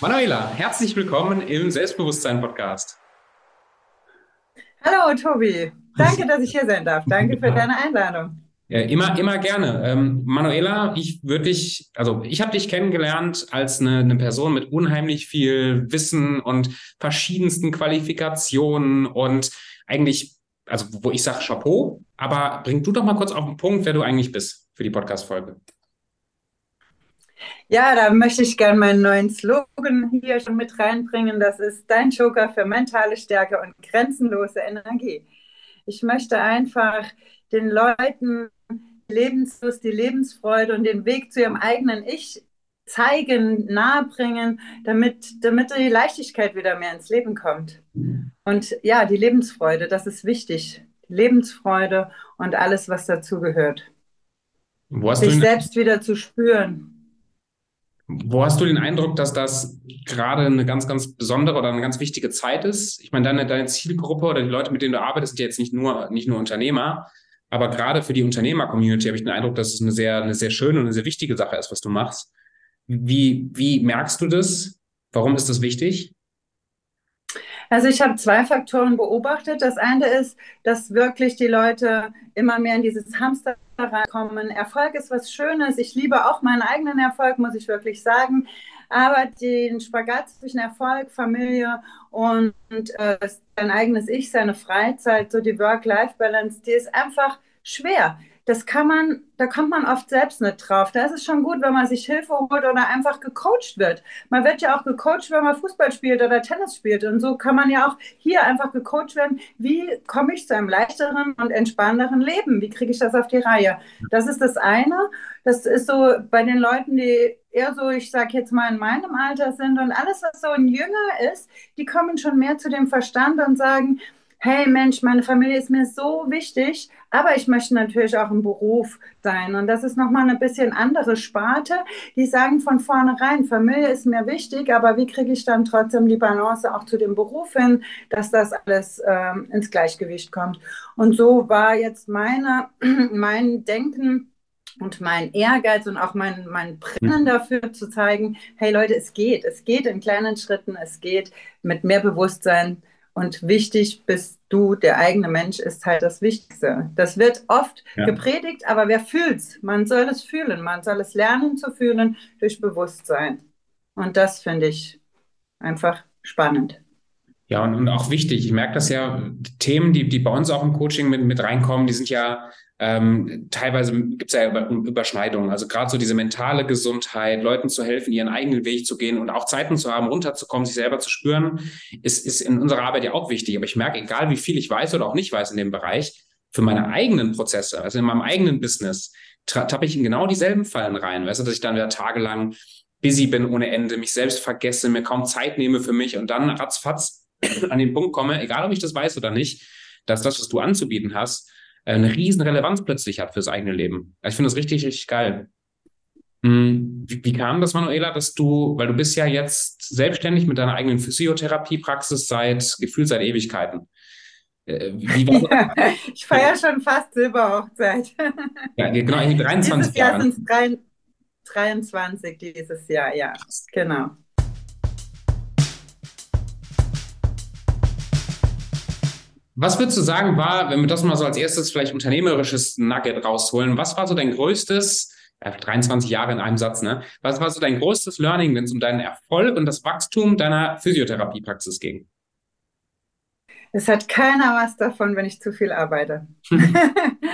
Manuela, herzlich willkommen im Selbstbewusstsein-Podcast. Hallo Tobi, danke, dass ich hier sein darf. Danke für deine Einladung. Ja, immer, immer gerne. Ähm, Manuela, ich würde dich, also ich habe dich kennengelernt als eine, eine Person mit unheimlich viel Wissen und verschiedensten Qualifikationen und eigentlich, also wo ich sage Chapeau, aber bring du doch mal kurz auf den Punkt, wer du eigentlich bist für die Podcast-Folge. Ja, da möchte ich gerne meinen neuen Slogan hier schon mit reinbringen. Das ist dein Joker für mentale Stärke und grenzenlose Energie. Ich möchte einfach den Leuten Lebenslust, die Lebensfreude und den Weg zu ihrem eigenen Ich zeigen, nahebringen, damit, damit die Leichtigkeit wieder mehr ins Leben kommt. Und ja, die Lebensfreude, das ist wichtig. Die Lebensfreude und alles, was dazugehört. Sich selbst wieder zu spüren. Wo hast du den Eindruck, dass das gerade eine ganz, ganz besondere oder eine ganz wichtige Zeit ist? Ich meine, deine, deine Zielgruppe oder die Leute, mit denen du arbeitest, sind ja jetzt nicht nur, nicht nur Unternehmer, aber gerade für die Unternehmer-Community habe ich den Eindruck, dass es eine sehr, eine sehr schöne und eine sehr wichtige Sache ist, was du machst. Wie, wie merkst du das? Warum ist das wichtig? Also ich habe zwei Faktoren beobachtet. Das eine ist, dass wirklich die Leute immer mehr in dieses Hamster reinkommen. Erfolg ist was Schönes. Ich liebe auch meinen eigenen Erfolg, muss ich wirklich sagen. Aber den Spagat zwischen Erfolg, Familie und äh, sein eigenes Ich, seine Freizeit, so die Work-Life-Balance, die ist einfach schwer das kann man, da kommt man oft selbst nicht drauf. Da ist es schon gut, wenn man sich Hilfe holt oder einfach gecoacht wird. Man wird ja auch gecoacht, wenn man Fußball spielt oder Tennis spielt. Und so kann man ja auch hier einfach gecoacht werden. Wie komme ich zu einem leichteren und entspannenderen Leben? Wie kriege ich das auf die Reihe? Das ist das eine. Das ist so bei den Leuten, die eher so, ich sage jetzt mal, in meinem Alter sind und alles, was so ein Jünger ist, die kommen schon mehr zu dem Verstand und sagen, hey Mensch, meine Familie ist mir so wichtig, aber ich möchte natürlich auch im Beruf sein. Und das ist nochmal eine bisschen andere Sparte. Die sagen von vornherein, Familie ist mir wichtig, aber wie kriege ich dann trotzdem die Balance auch zu dem Beruf hin, dass das alles ähm, ins Gleichgewicht kommt. Und so war jetzt meine, mein Denken, und mein Ehrgeiz und auch mein, mein Brennen dafür zu zeigen, hey Leute, es geht, es geht in kleinen Schritten, es geht mit mehr Bewusstsein, und wichtig bist du, der eigene Mensch, ist halt das Wichtigste. Das wird oft ja. gepredigt, aber wer fühlt's? Man soll es fühlen. Man soll es lernen zu fühlen durch Bewusstsein. Und das finde ich einfach spannend. Ja, und, und auch wichtig. Ich merke das ja, Themen, die, die bei uns auch im Coaching mit, mit reinkommen, die sind ja ähm, teilweise gibt es ja Überschneidungen. Also gerade so diese mentale Gesundheit, Leuten zu helfen, ihren eigenen Weg zu gehen und auch Zeiten zu haben, runterzukommen, sich selber zu spüren, ist, ist in unserer Arbeit ja auch wichtig. Aber ich merke, egal wie viel ich weiß oder auch nicht weiß in dem Bereich, für meine eigenen Prozesse, also in meinem eigenen Business, tappe ich in genau dieselben Fallen rein. Weißt du, dass ich dann wieder tagelang busy bin ohne Ende, mich selbst vergesse, mir kaum Zeit nehme für mich und dann ratzfatz an den Punkt komme, egal ob ich das weiß oder nicht, dass das, was du anzubieten hast, eine riesen Relevanz plötzlich hat fürs eigene Leben. Also ich finde das richtig, richtig geil. Hm, wie, wie, kam das, Manuela, dass du, weil du bist ja jetzt selbstständig mit deiner eigenen Physiotherapiepraxis seit gefühlt seit Ewigkeiten. Äh, ich feiere schon fast Silberhochzeit. Ja, genau, in 23 Dieses Jahr sind es 23 dieses Jahr, ja, genau. Was würdest du sagen, war, wenn wir das mal so als erstes vielleicht unternehmerisches Nugget rausholen, was war so dein größtes, äh, 23 Jahre in einem Satz, ne? Was war so dein größtes Learning, wenn es um deinen Erfolg und das Wachstum deiner Physiotherapiepraxis ging? Es hat keiner was davon, wenn ich zu viel arbeite.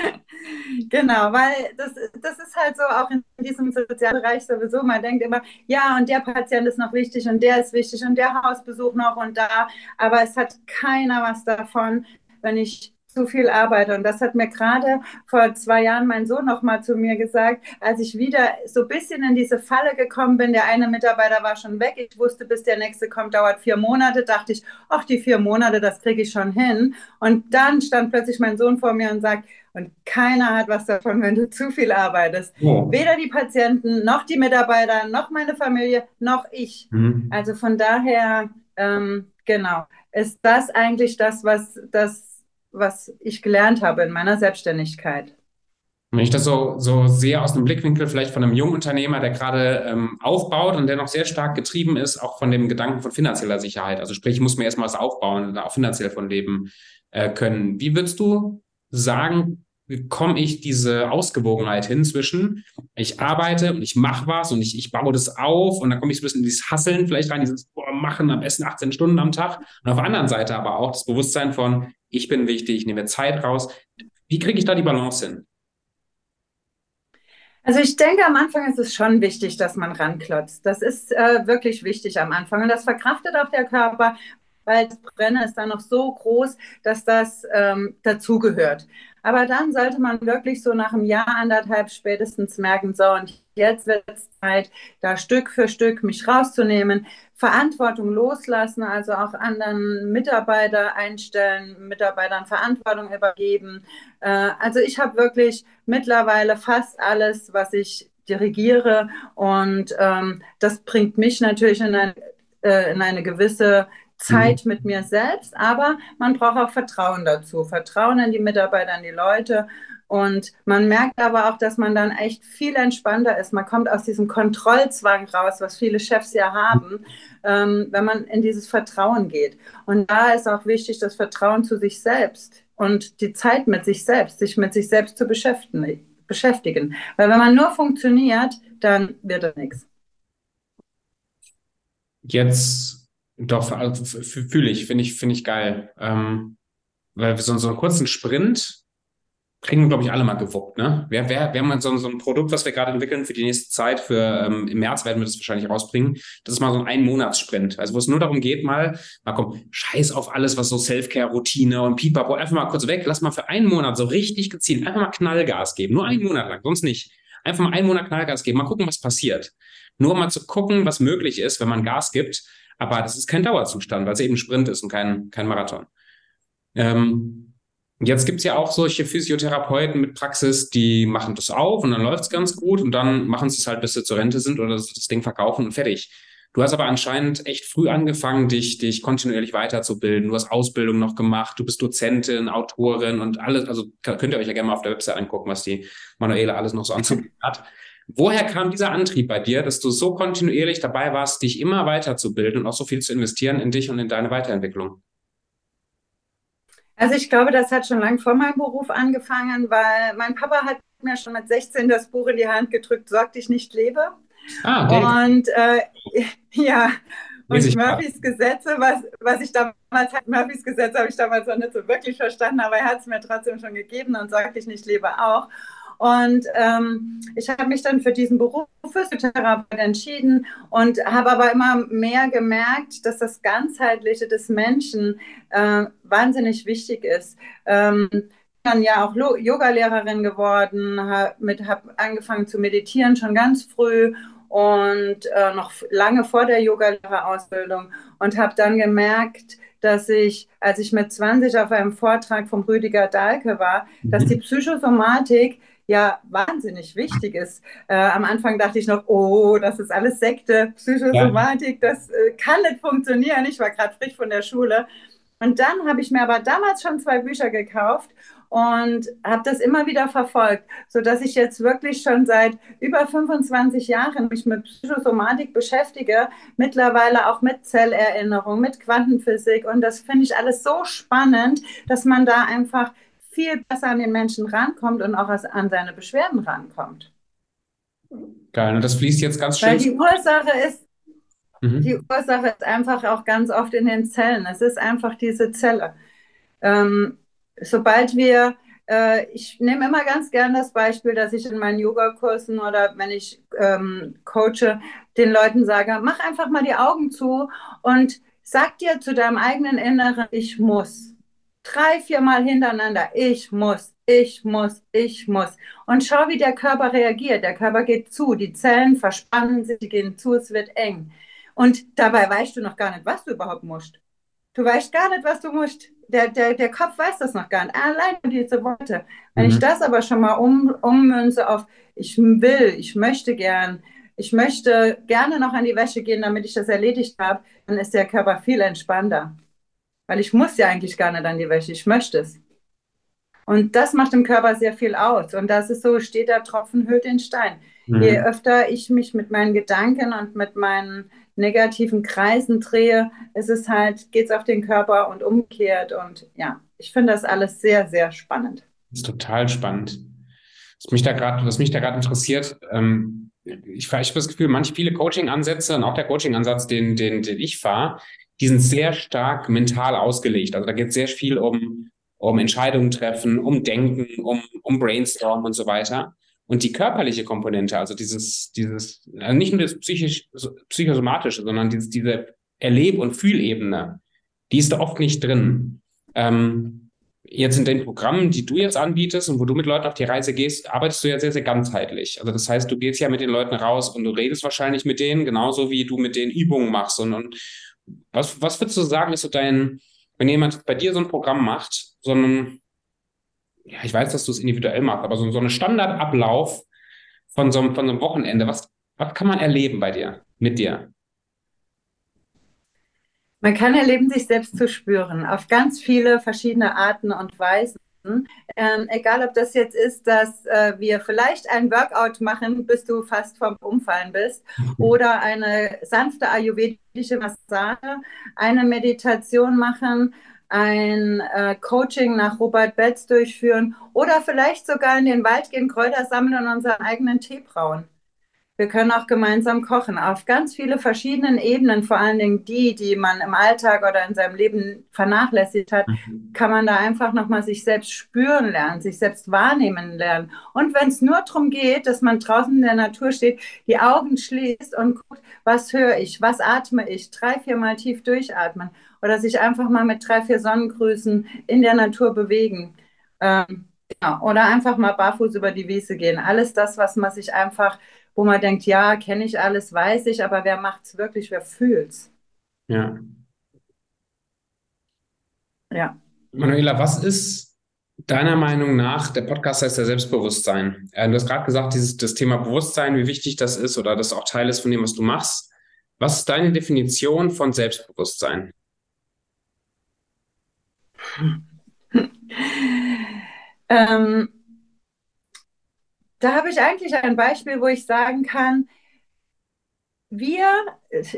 genau, weil das, das ist halt so auch in diesem Sozialbereich sowieso. Man denkt immer, ja, und der Patient ist noch wichtig und der ist wichtig und der Hausbesuch noch und da. Aber es hat keiner was davon, wenn ich zu viel arbeite. Und das hat mir gerade vor zwei Jahren mein Sohn noch mal zu mir gesagt, als ich wieder so ein bisschen in diese Falle gekommen bin. Der eine Mitarbeiter war schon weg. Ich wusste, bis der nächste kommt, dauert vier Monate. Dachte ich, ach, die vier Monate, das kriege ich schon hin. Und dann stand plötzlich mein Sohn vor mir und sagt, und keiner hat was davon, wenn du zu viel arbeitest. Oh. Weder die Patienten, noch die Mitarbeiter, noch meine Familie, noch ich. Mhm. Also von daher, ähm, genau, ist das eigentlich das, was, das, was ich gelernt habe in meiner Selbstständigkeit. Wenn ich das so, so sehe aus dem Blickwinkel vielleicht von einem jungen Unternehmer, der gerade ähm, aufbaut und der noch sehr stark getrieben ist, auch von dem Gedanken von finanzieller Sicherheit. Also sprich, ich muss mir erstmal was aufbauen und auch finanziell von leben äh, können. Wie würdest du sagen, komme ich diese Ausgewogenheit hin zwischen, ich arbeite und ich mache was und ich, ich baue das auf und dann komme ich so ein bisschen in dieses Hasseln vielleicht rein, dieses boah, Machen am besten 18 Stunden am Tag und auf der anderen Seite aber auch das Bewusstsein von, ich bin wichtig, ich nehme Zeit raus. Wie kriege ich da die Balance hin? Also ich denke, am Anfang ist es schon wichtig, dass man ranklotzt. Das ist äh, wirklich wichtig am Anfang. Und das verkraftet auch der Körper, weil das Brennen ist dann noch so groß, dass das ähm, dazugehört. Aber dann sollte man wirklich so nach einem Jahr, anderthalb spätestens merken, so, und jetzt wird es Zeit, da Stück für Stück mich rauszunehmen, Verantwortung loslassen, also auch anderen Mitarbeiter einstellen, Mitarbeitern Verantwortung übergeben. Äh, also ich habe wirklich mittlerweile fast alles, was ich dirigiere und ähm, das bringt mich natürlich in, ein, äh, in eine gewisse Zeit mhm. mit mir selbst, aber man braucht auch Vertrauen dazu. Vertrauen in die Mitarbeiter, in die Leute. Und man merkt aber auch, dass man dann echt viel entspannter ist. Man kommt aus diesem Kontrollzwang raus, was viele Chefs ja haben, ähm, wenn man in dieses Vertrauen geht. Und da ist auch wichtig das Vertrauen zu sich selbst und die Zeit mit sich selbst, sich mit sich selbst zu beschäftigen. beschäftigen. Weil wenn man nur funktioniert, dann wird es nichts. Jetzt doch, also fühle ich, finde ich, finde ich geil. Ähm, weil so, so einen kurzen Sprint kriegen glaube ich, alle mal gewuppt. Ne? Wir, wir, wir haben so, so ein Produkt, was wir gerade entwickeln für die nächste Zeit. Für ähm, im März werden wir das wahrscheinlich rausbringen. Das ist mal so ein Ein-Monats-Sprint. Also wo es nur darum geht, mal, mal komm, scheiß auf alles, was so Self-Care-Routine und Pipapo, einfach mal kurz weg, lass mal für einen Monat so richtig gezielt, einfach mal Knallgas geben. Nur einen Monat lang, sonst nicht. Einfach mal einen Monat Knallgas geben, mal gucken, was passiert. Nur mal zu gucken, was möglich ist, wenn man Gas gibt aber das ist kein Dauerzustand, weil es eben Sprint ist und kein, kein Marathon. Ähm, jetzt gibt's ja auch solche Physiotherapeuten mit Praxis, die machen das auf und dann läuft's ganz gut und dann machen sie es halt, bis sie zur Rente sind oder das Ding verkaufen und fertig. Du hast aber anscheinend echt früh angefangen, dich, dich kontinuierlich weiterzubilden. Du hast Ausbildung noch gemacht, du bist Dozentin, Autorin und alles. Also könnt ihr euch ja gerne mal auf der Website angucken, was die Manuela alles noch so anzubieten hat. Woher kam dieser Antrieb bei dir, dass du so kontinuierlich dabei warst, dich immer weiterzubilden und auch so viel zu investieren in dich und in deine Weiterentwicklung? Also ich glaube, das hat schon lange vor meinem Beruf angefangen, weil mein Papa hat mir schon mit 16 das Buch in die Hand gedrückt, Sorg dich nicht lebe. Ah, okay. Und äh, ja, und Murphys Gesetze, was, was ich damals, Murphys Gesetze habe ich damals noch nicht so wirklich verstanden, aber er hat es mir trotzdem schon gegeben und Sorg dich nicht lebe auch. Und ähm, ich habe mich dann für diesen Beruf Physiotherapeut entschieden und habe aber immer mehr gemerkt, dass das Ganzheitliche des Menschen äh, wahnsinnig wichtig ist. Ähm, dann ja auch Yogalehrerin geworden, habe hab angefangen zu meditieren schon ganz früh und äh, noch lange vor der Yogalehrerausbildung und habe dann gemerkt, dass ich, als ich mit 20 auf einem Vortrag vom Rüdiger Dahlke war, dass mhm. die Psychosomatik ja wahnsinnig wichtig ist. Äh, am Anfang dachte ich noch, oh, das ist alles Sekte, Psychosomatik, ja. das äh, kann nicht funktionieren. Ich war gerade frisch von der Schule. Und dann habe ich mir aber damals schon zwei Bücher gekauft und habe das immer wieder verfolgt, sodass ich jetzt wirklich schon seit über 25 Jahren mich mit Psychosomatik beschäftige, mittlerweile auch mit Zellerinnerung, mit Quantenphysik und das finde ich alles so spannend, dass man da einfach viel besser an den Menschen rankommt und auch an seine Beschwerden rankommt. Geil, und das fließt jetzt ganz schön. Weil die Ursache ist, mhm. die Ursache ist einfach auch ganz oft in den Zellen. Es ist einfach diese Zelle. Ähm, sobald wir, äh, ich nehme immer ganz gern das Beispiel, dass ich in meinen Yogakursen oder wenn ich ähm, coache, den Leuten sage, mach einfach mal die Augen zu und sag dir zu deinem eigenen Inneren, ich muss drei, viermal hintereinander, ich muss, ich muss, ich muss. Und schau, wie der Körper reagiert. Der Körper geht zu, die Zellen verspannen sich, die gehen zu, es wird eng. Und dabei weißt du noch gar nicht, was du überhaupt musst. Du weißt gar nicht, was du musst. Der, der, der Kopf weiß das noch gar nicht. Allein diese Worte. Wenn mhm. ich das aber schon mal um, ummünze auf, ich will, ich möchte gern, ich möchte gerne noch an die Wäsche gehen, damit ich das erledigt habe, dann ist der Körper viel entspannter. Weil ich muss ja eigentlich gar nicht an die Wäsche, ich möchte es. Und das macht im Körper sehr viel aus. Und das ist so, steht der Tropfen, hüllt den Stein. Mhm. Je öfter ich mich mit meinen Gedanken und mit meinen negativen Kreisen drehe, ist es halt, geht es auf den Körper und umkehrt. Und ja, ich finde das alles sehr, sehr spannend. Das ist total spannend. Was mich da gerade, was mich da gerade interessiert, ähm, ich, ich habe das Gefühl, manche viele Coaching-Ansätze und auch der Coaching-Ansatz, den, den, den ich fahre, die sind sehr stark mental ausgelegt. Also da geht es sehr viel um, um Entscheidungen treffen, um Denken, um, um Brainstorm und so weiter. Und die körperliche Komponente, also dieses, dieses, also nicht nur das psychisch, psychosomatische, sondern dieses, diese Erleb- und Fühlebene, die ist da oft nicht drin. Ähm, jetzt in den Programmen, die du jetzt anbietest und wo du mit Leuten auf die Reise gehst, arbeitest du ja sehr, sehr ganzheitlich. Also das heißt, du gehst ja mit den Leuten raus und du redest wahrscheinlich mit denen, genauso wie du mit denen Übungen machst. Und, und was, was würdest du sagen, ist so dein, wenn jemand bei dir so ein Programm macht, so ein, ja, ich weiß, dass du es individuell machst, aber so, so ein Standardablauf von so, von so einem Wochenende, was, was kann man erleben bei dir, mit dir? Man kann erleben, sich selbst zu spüren, auf ganz viele verschiedene Arten und Weisen. Ähm, egal, ob das jetzt ist, dass äh, wir vielleicht ein Workout machen, bis du fast vom Umfallen bist, oder eine sanfte ayurvedische Massage, eine Meditation machen, ein äh, Coaching nach Robert Betz durchführen oder vielleicht sogar in den Wald gehen, Kräuter sammeln und unseren eigenen Tee brauen. Wir können auch gemeinsam kochen auf ganz viele verschiedenen Ebenen, vor allen Dingen die, die man im Alltag oder in seinem Leben vernachlässigt hat, mhm. kann man da einfach nochmal sich selbst spüren lernen, sich selbst wahrnehmen lernen. Und wenn es nur darum geht, dass man draußen in der Natur steht, die Augen schließt und guckt, was höre ich, was atme ich, drei, vier Mal tief durchatmen oder sich einfach mal mit drei, vier Sonnengrüßen in der Natur bewegen. Ähm, ja, oder einfach mal barfuß über die Wiese gehen. Alles das, was man sich einfach, wo man denkt, ja, kenne ich alles, weiß ich, aber wer macht es wirklich, wer fühlt es? Ja. Ja. Manuela, was ist deiner Meinung nach, der Podcast heißt ja Selbstbewusstsein. Äh, du hast gerade gesagt, dieses, das Thema Bewusstsein, wie wichtig das ist oder das auch Teil ist von dem, was du machst. Was ist deine Definition von Selbstbewusstsein? ähm, da habe ich eigentlich ein Beispiel, wo ich sagen kann, wir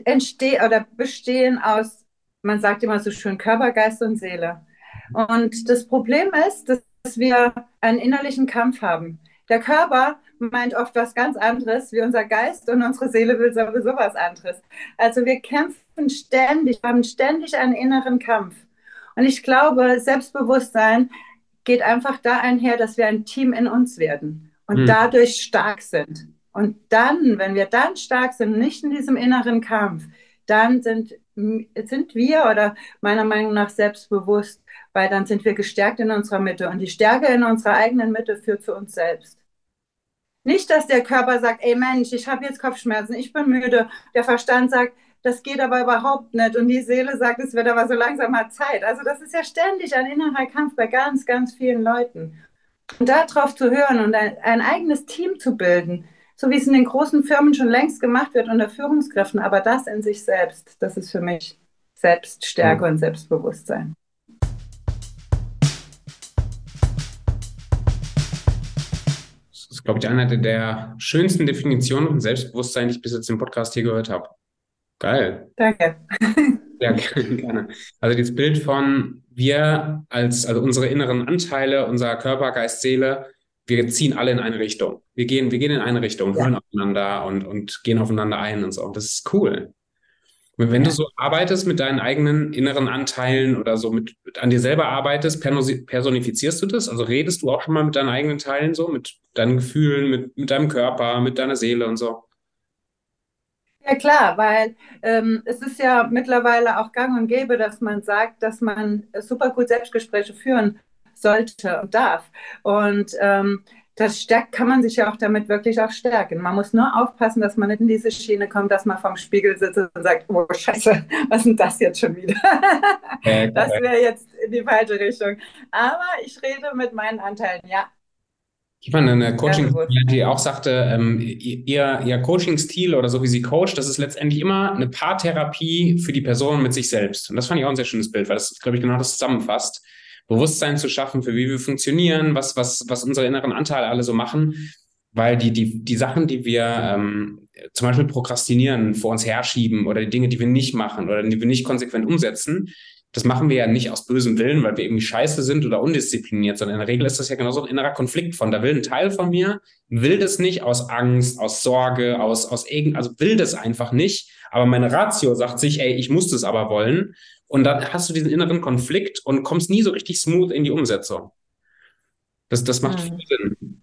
entstehen oder bestehen aus, man sagt immer so schön, Körper, Geist und Seele. Und das Problem ist, dass wir einen innerlichen Kampf haben. Der Körper meint oft was ganz anderes, wie unser Geist und unsere Seele will sowieso was anderes. Also wir kämpfen ständig, haben ständig einen inneren Kampf. Und ich glaube, Selbstbewusstsein geht einfach da einher, dass wir ein Team in uns werden und mhm. dadurch stark sind. Und dann, wenn wir dann stark sind, nicht in diesem inneren Kampf, dann sind, sind wir oder meiner Meinung nach selbstbewusst, weil dann sind wir gestärkt in unserer Mitte. Und die Stärke in unserer eigenen Mitte führt zu uns selbst. Nicht, dass der Körper sagt, ey Mensch, ich habe jetzt Kopfschmerzen, ich bin müde. Der Verstand sagt, das geht aber überhaupt nicht. Und die Seele sagt, es wird aber so langsam mal Zeit. Also das ist ja ständig ein innerer Kampf bei ganz, ganz vielen Leuten. Und darauf zu hören und ein, ein eigenes Team zu bilden, so wie es in den großen Firmen schon längst gemacht wird unter Führungskräften, aber das in sich selbst, das ist für mich Selbststärke mhm. und Selbstbewusstsein. Das ist, glaube ich, eine der schönsten Definitionen von Selbstbewusstsein, die ich bis jetzt im Podcast hier gehört habe. Geil. Danke. Ja, gerne. Also dieses Bild von wir als, also unsere inneren Anteile, unser Körper, Geist, Seele, wir ziehen alle in eine Richtung. Wir gehen, wir gehen in eine Richtung, ja. hören aufeinander und, und gehen aufeinander ein und so. Das ist cool. Und wenn ja. du so arbeitest mit deinen eigenen inneren Anteilen oder so mit, mit an dir selber arbeitest, personifizierst du das? Also redest du auch schon mal mit deinen eigenen Teilen so, mit deinen Gefühlen, mit, mit deinem Körper, mit deiner Seele und so? Ja klar, weil ähm, es ist ja mittlerweile auch gang und gäbe, dass man sagt, dass man super gut Selbstgespräche führen sollte und darf. Und ähm, das stärkt, kann man sich ja auch damit wirklich auch stärken. Man muss nur aufpassen, dass man nicht in diese Schiene kommt, dass man vorm Spiegel sitzt und sagt, oh Scheiße, was ist denn das jetzt schon wieder? das wäre jetzt in die falsche Richtung. Aber ich rede mit meinen Anteilen, ja, ich meine, eine Coaching, die auch sagte, ähm, ihr, ihr Coaching-Stil oder so wie sie coacht, das ist letztendlich immer eine Paartherapie für die Person mit sich selbst. Und das fand ich auch ein sehr schönes Bild, weil das, glaube ich, genau das zusammenfasst. Bewusstsein zu schaffen, für wie wir funktionieren, was, was, was unsere inneren Anteile alle so machen. Weil die, die, die Sachen, die wir ähm, zum Beispiel prokrastinieren, vor uns herschieben oder die Dinge, die wir nicht machen oder die wir nicht konsequent umsetzen, das machen wir ja nicht aus bösem Willen, weil wir irgendwie scheiße sind oder undiszipliniert, sondern in der Regel ist das ja genauso ein innerer Konflikt von, da will ein Teil von mir, will das nicht aus Angst, aus Sorge, aus, aus irgend, also will das einfach nicht, aber meine Ratio sagt sich, ey, ich muss das aber wollen. Und dann hast du diesen inneren Konflikt und kommst nie so richtig smooth in die Umsetzung. Das, das macht mhm. viel Sinn.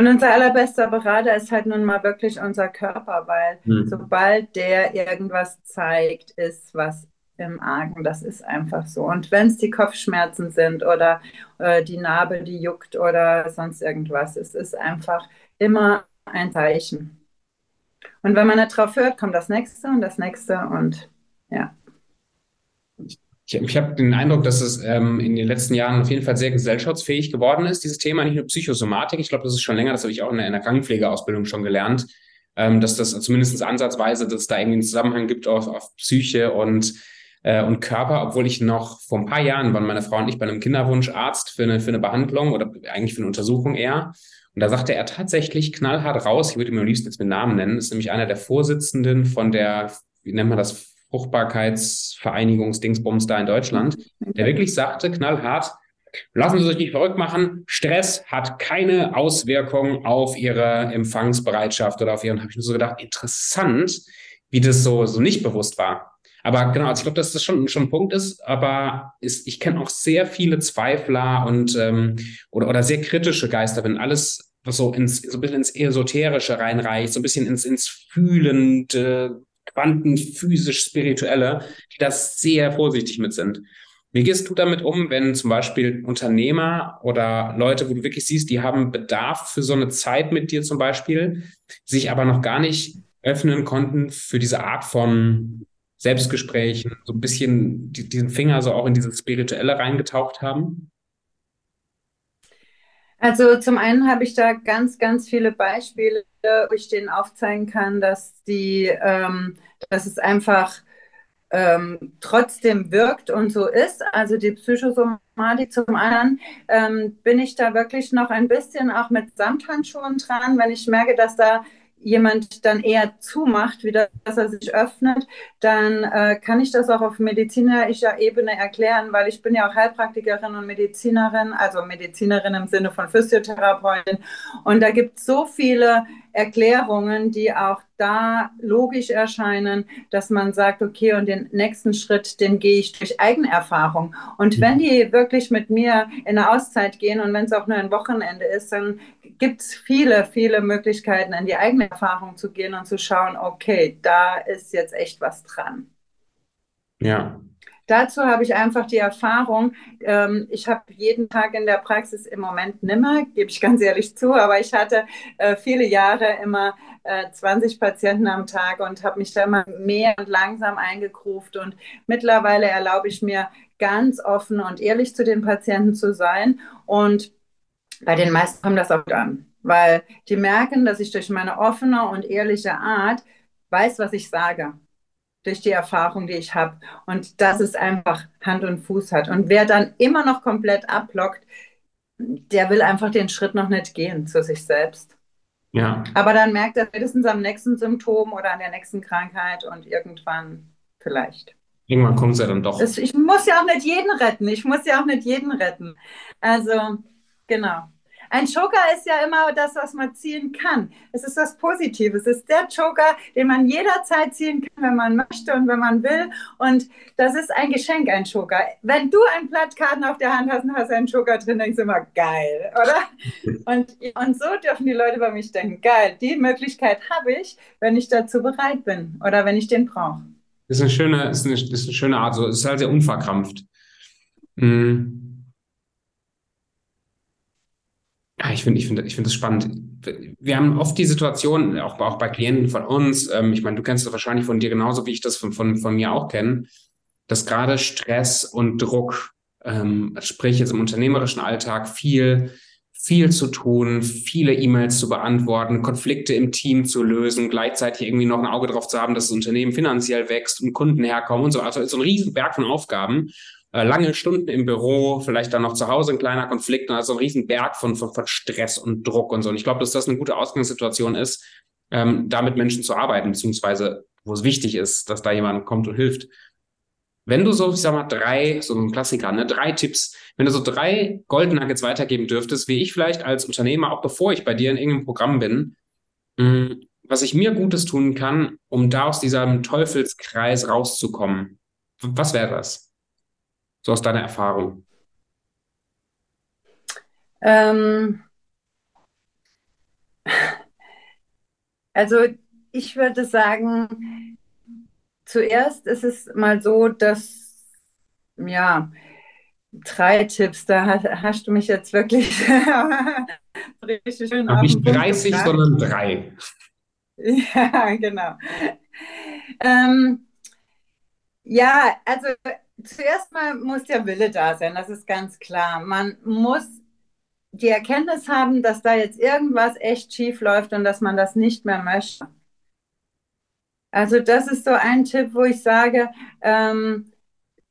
Und unser allerbester Berater ist halt nun mal wirklich unser Körper, weil mhm. sobald der irgendwas zeigt, ist was im Argen. Das ist einfach so. Und wenn es die Kopfschmerzen sind oder äh, die Narbe, die juckt oder sonst irgendwas, es ist einfach immer ein Zeichen. Und wenn man nicht drauf hört, kommt das nächste und das nächste und ja. Ich, ich habe den Eindruck, dass es ähm, in den letzten Jahren auf jeden Fall sehr gesellschaftsfähig geworden ist, dieses Thema, nicht nur Psychosomatik. Ich glaube, das ist schon länger, das habe ich auch in der, in der Krankenpflegeausbildung schon gelernt, ähm, dass das zumindest ansatzweise, dass es da irgendwie einen Zusammenhang gibt auf, auf Psyche und, äh, und Körper, obwohl ich noch vor ein paar Jahren waren meine Frau und ich bei einem Kinderwunscharzt für eine, für eine Behandlung oder eigentlich für eine Untersuchung eher. Und da sagte er tatsächlich knallhart raus, ich würde ihn am liebsten jetzt mit Namen nennen, ist nämlich einer der Vorsitzenden von der, wie nennt man das, Fruchtbarkeitsvereinigungsdingsbums da in Deutschland, der wirklich sagte, knallhart, lassen Sie sich nicht verrückt machen, Stress hat keine Auswirkung auf Ihre Empfangsbereitschaft oder auf Ihren, habe ich mir so gedacht, interessant, wie das so, so nicht bewusst war. Aber genau, also ich glaube, dass das schon, schon ein Punkt ist, aber ist, ich kenne auch sehr viele Zweifler und ähm, oder, oder sehr kritische Geister, wenn alles was so ins so ein bisschen ins Esoterische reinreicht, so ein bisschen ins, ins Fühlende, quantenphysisch-spirituelle, die das sehr vorsichtig mit sind. Wie gehst du damit um, wenn zum Beispiel Unternehmer oder Leute, wo du wirklich siehst, die haben Bedarf für so eine Zeit mit dir zum Beispiel, sich aber noch gar nicht öffnen konnten für diese Art von Selbstgesprächen, so ein bisschen diesen Finger so auch in dieses Spirituelle reingetaucht haben? Also zum einen habe ich da ganz, ganz viele Beispiele, wo ich denen aufzeigen kann, dass die, ähm, dass es einfach ähm, trotzdem wirkt und so ist. Also die Psychosomatik zum anderen ähm, bin ich da wirklich noch ein bisschen auch mit Samthandschuhen dran, wenn ich merke, dass da jemand dann eher zumacht, wie dass er sich öffnet, dann äh, kann ich das auch auf medizinischer Ebene erklären, weil ich bin ja auch Heilpraktikerin und Medizinerin, also Medizinerin im Sinne von Physiotherapeutin. Und da gibt es so viele Erklärungen, die auch da logisch erscheinen, dass man sagt, okay, und den nächsten Schritt, den gehe ich durch Eigenerfahrung. Und wenn die wirklich mit mir in eine Auszeit gehen und wenn es auch nur ein Wochenende ist, dann gibt es viele, viele Möglichkeiten, in die eigene Erfahrung zu gehen und zu schauen, okay, da ist jetzt echt was dran. Ja, Dazu habe ich einfach die Erfahrung, ähm, ich habe jeden Tag in der Praxis im Moment nimmer, gebe ich ganz ehrlich zu, aber ich hatte äh, viele Jahre immer äh, 20 Patienten am Tag und habe mich da immer mehr und langsam eingekruft und mittlerweile erlaube ich mir ganz offen und ehrlich zu den Patienten zu sein und bei den meisten kommt das auch an, weil die merken, dass ich durch meine offene und ehrliche Art weiß, was ich sage durch die Erfahrung, die ich habe. Und dass es einfach Hand und Fuß hat. Und wer dann immer noch komplett abblockt, der will einfach den Schritt noch nicht gehen zu sich selbst. Ja. Aber dann merkt er spätestens am nächsten Symptom oder an der nächsten Krankheit und irgendwann vielleicht. Irgendwann kommt es ja dann doch. ich muss ja auch nicht jeden retten. Ich muss ja auch nicht jeden retten. Also, genau. Ein Joker ist ja immer das, was man ziehen kann. Es ist das Positive. Es ist der Joker, den man jederzeit ziehen kann, wenn man möchte und wenn man will. Und das ist ein Geschenk, ein Joker. Wenn du ein Blatt Karten auf der Hand hast und hast einen Joker drin, denkst du immer, geil, oder? Und, und so dürfen die Leute bei mich denken, geil, die Möglichkeit habe ich, wenn ich dazu bereit bin oder wenn ich den brauche. Das ist eine schöne, ist eine, ist eine schöne Art. Es ist halt sehr unverkrampft. Mhm. Ja, ich finde, ich finde, ich finde das spannend. Wir haben oft die Situation, auch, auch bei Klienten von uns, ähm, ich meine, du kennst das wahrscheinlich von dir genauso, wie ich das von, von, von mir auch kenne, dass gerade Stress und Druck, ähm, sprich jetzt im unternehmerischen Alltag, viel, viel zu tun, viele E-Mails zu beantworten, Konflikte im Team zu lösen, gleichzeitig irgendwie noch ein Auge drauf zu haben, dass das Unternehmen finanziell wächst und Kunden herkommen und so. Also so ein Riesenberg von Aufgaben. Äh, lange Stunden im Büro, vielleicht dann noch zu Hause ein kleiner Konflikt und also ein riesen Berg von, von, von Stress und Druck und so. Und ich glaube, dass das eine gute Ausgangssituation ist, ähm, da mit Menschen zu arbeiten, beziehungsweise wo es wichtig ist, dass da jemand kommt und hilft. Wenn du so, ich sag mal, drei, so ein Klassiker, ne, drei Tipps, wenn du so drei Golden Nuggets weitergeben dürftest, wie ich vielleicht als Unternehmer, auch bevor ich bei dir in irgendeinem Programm bin, mh, mm, was ich mir Gutes tun kann, um da aus diesem Teufelskreis rauszukommen, was wäre das? So aus deiner Erfahrung. Ähm, also ich würde sagen, zuerst ist es mal so, dass, ja, drei Tipps, da hast, du mich jetzt wirklich richtig schön auf Nicht 30, gebracht. sondern drei. Ja, genau. Ähm, ja, also zuerst mal muss der Wille da sein, das ist ganz klar. Man muss die Erkenntnis haben, dass da jetzt irgendwas echt schief läuft und dass man das nicht mehr möchte. Also das ist so ein Tipp, wo ich sage, ähm,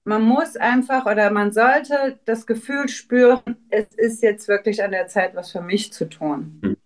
man muss einfach oder man sollte das Gefühl spüren, es ist jetzt wirklich an der Zeit, was für mich zu tun. Hm.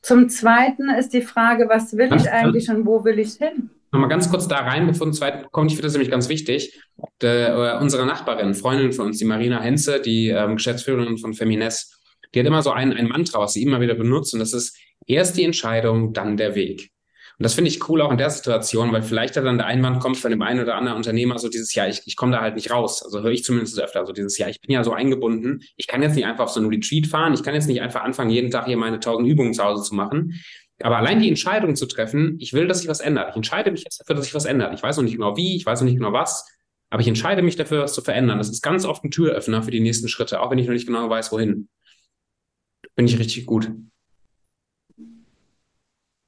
Zum Zweiten ist die Frage, was will ich eigentlich und wo will ich hin? Nochmal ganz kurz da rein, bevor ein zweiten kommt. Ich finde das nämlich ganz wichtig. Der, äh, unsere Nachbarin, Freundin von uns, die Marina Henze, die ähm, Geschäftsführerin von Femines, die hat immer so ein, ein Mantra, was sie immer wieder benutzt. Und das ist erst die Entscheidung, dann der Weg. Und das finde ich cool auch in der Situation, weil vielleicht dann der Einwand kommt von dem einen oder anderen Unternehmer, so dieses Jahr, ich, ich komme da halt nicht raus. Also höre ich zumindest öfter, so dieses Jahr, ich bin ja so eingebunden, ich kann jetzt nicht einfach auf so einen Retreat fahren, ich kann jetzt nicht einfach anfangen, jeden Tag hier meine tausend Übungen zu Hause zu machen. Aber allein die Entscheidung zu treffen, ich will, dass sich was ändert. Ich entscheide mich jetzt dafür, dass sich was ändert. Ich weiß noch nicht genau wie, ich weiß noch nicht genau was, aber ich entscheide mich dafür, was zu verändern. Das ist ganz oft ein Türöffner für die nächsten Schritte, auch wenn ich noch nicht genau weiß, wohin. Bin ich richtig gut.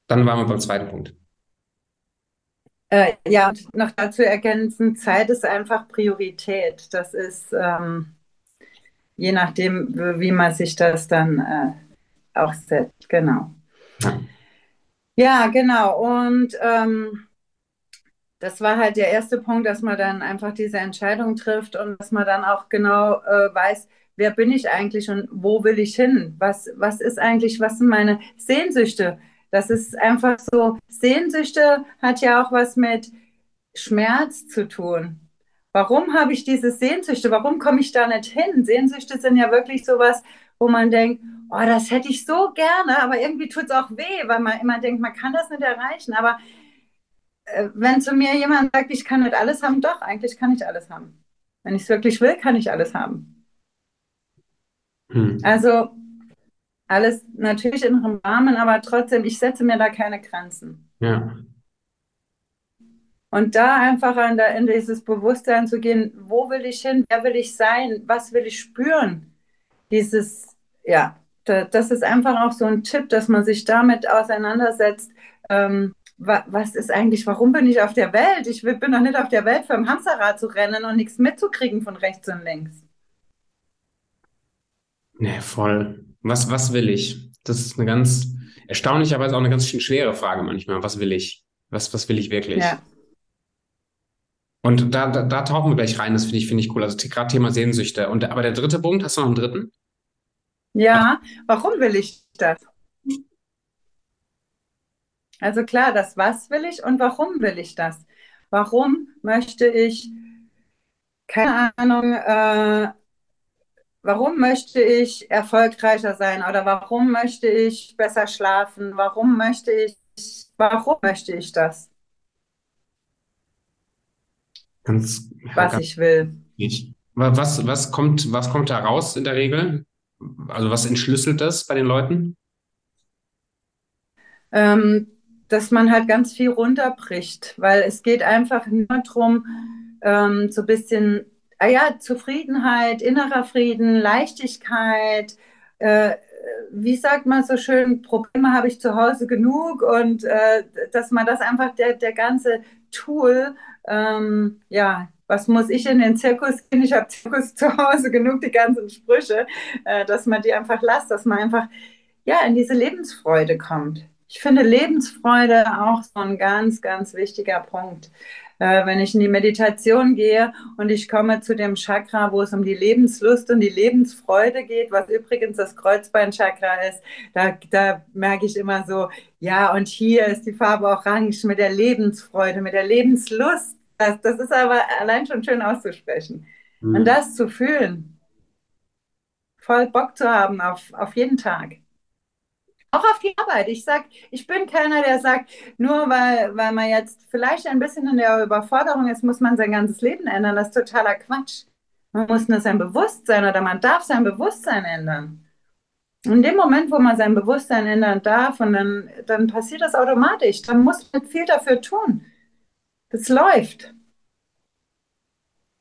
Dann waren wir beim zweiten Punkt. Äh, ja, noch dazu ergänzen, Zeit ist einfach Priorität. Das ist ähm, je nachdem, wie man sich das dann äh, auch setzt. Genau. Ja, genau. Und ähm, das war halt der erste Punkt, dass man dann einfach diese Entscheidung trifft und dass man dann auch genau äh, weiß, wer bin ich eigentlich und wo will ich hin? Was, was ist eigentlich, was sind meine Sehnsüchte? Das ist einfach so, Sehnsüchte hat ja auch was mit Schmerz zu tun. Warum habe ich diese Sehnsüchte? Warum komme ich da nicht hin? Sehnsüchte sind ja wirklich sowas, wo man denkt, oh, das hätte ich so gerne, aber irgendwie tut es auch weh, weil man immer denkt, man kann das nicht erreichen. Aber äh, wenn zu mir jemand sagt, ich kann nicht alles haben, doch, eigentlich kann ich alles haben. Wenn ich es wirklich will, kann ich alles haben. Hm. Also alles natürlich in einem Rahmen, aber trotzdem, ich setze mir da keine Grenzen. Ja. Und da einfach an der, in dieses Bewusstsein zu gehen, wo will ich hin, wer will ich sein, was will ich spüren? Dieses, ja, das ist einfach auch so ein Tipp, dass man sich damit auseinandersetzt. Ähm, wa, was ist eigentlich, warum bin ich auf der Welt? Ich bin doch nicht auf der Welt, für ein Hamsterrad zu rennen und nichts mitzukriegen von rechts und links. Nee, voll. Was, was will ich? Das ist eine ganz, erstaunlicherweise auch eine ganz schwere Frage manchmal. Was will ich? Was, was will ich wirklich? Ja. Und da, da, da tauchen wir gleich rein, das finde ich, finde ich cool. Also gerade Thema Sehnsüchte. Und, aber der dritte Punkt, hast du noch einen dritten? Ja, warum will ich das? Also klar, das was will ich und warum will ich das? Warum möchte ich, keine Ahnung, äh, warum möchte ich erfolgreicher sein oder warum möchte ich besser schlafen? Warum möchte ich, warum möchte ich das? Ganz, was ganz ich will. Was, was, kommt, was kommt da raus in der Regel? Also was entschlüsselt das bei den Leuten? Ähm, dass man halt ganz viel runterbricht, weil es geht einfach nur darum, ähm, so ein bisschen ah ja, Zufriedenheit, innerer Frieden, Leichtigkeit, äh, wie sagt man so schön, Probleme habe ich zu Hause genug und äh, dass man das einfach, der, der ganze Tool, ähm, ja, was muss ich in den Zirkus gehen? Ich habe Zirkus zu Hause genug, die ganzen Sprüche, äh, dass man die einfach lasst, dass man einfach ja in diese Lebensfreude kommt. Ich finde Lebensfreude auch so ein ganz, ganz wichtiger Punkt. Äh, wenn ich in die Meditation gehe und ich komme zu dem Chakra, wo es um die Lebenslust und die Lebensfreude geht, was übrigens das Kreuzbein-Chakra ist, da, da merke ich immer so, ja, und hier ist die Farbe Orange mit der Lebensfreude, mit der Lebenslust. Das, das ist aber allein schon schön auszusprechen. Mhm. Und das zu fühlen, voll Bock zu haben auf, auf jeden Tag. Auch auf die Arbeit. Ich sag, ich bin keiner, der sagt, nur weil, weil man jetzt vielleicht ein bisschen in der Überforderung ist, muss man sein ganzes Leben ändern. Das ist totaler Quatsch. Man muss nur sein Bewusstsein oder man darf sein Bewusstsein ändern. In dem Moment, wo man sein Bewusstsein ändern darf, und dann, dann passiert das automatisch. Dann muss man viel dafür tun. Das läuft.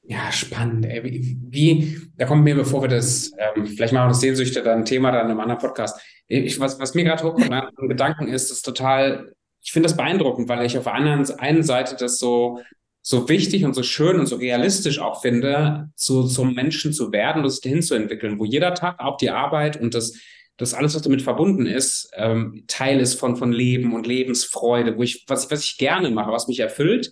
Ja, spannend. Ey. Wie, wie, da kommt mir, bevor wir das, ähm, vielleicht machen wir das Sehnsüchte dann Thema dann im anderen Podcast. Ich, was, was mir gerade hochkommt an Gedanken ist, ist total, ich finde das beeindruckend, weil ich auf der anderen einen Seite das so, so wichtig und so schön und so realistisch auch finde, zu, zum Menschen zu werden und sich dahin zu entwickeln, wo jeder Tag, auch die Arbeit und das, das alles, was damit verbunden ist, ähm, Teil ist von, von Leben und Lebensfreude, wo ich, was, was ich gerne mache, was mich erfüllt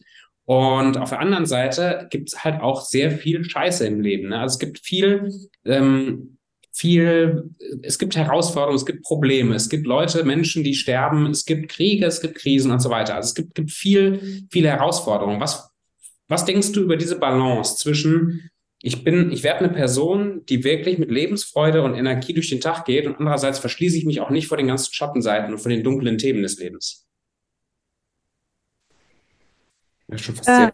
und auf der anderen Seite gibt es halt auch sehr viel Scheiße im Leben. Ne? Also es gibt viel, ähm, viel, es gibt Herausforderungen, es gibt Probleme, es gibt Leute, Menschen, die sterben, es gibt Kriege, es gibt Krisen und so weiter. Also es gibt, gibt viel, viele Herausforderungen. Was, was denkst du über diese Balance zwischen ich bin, ich werde eine Person, die wirklich mit Lebensfreude und Energie durch den Tag geht und andererseits verschließe ich mich auch nicht vor den ganzen Schattenseiten und vor den dunklen Themen des Lebens.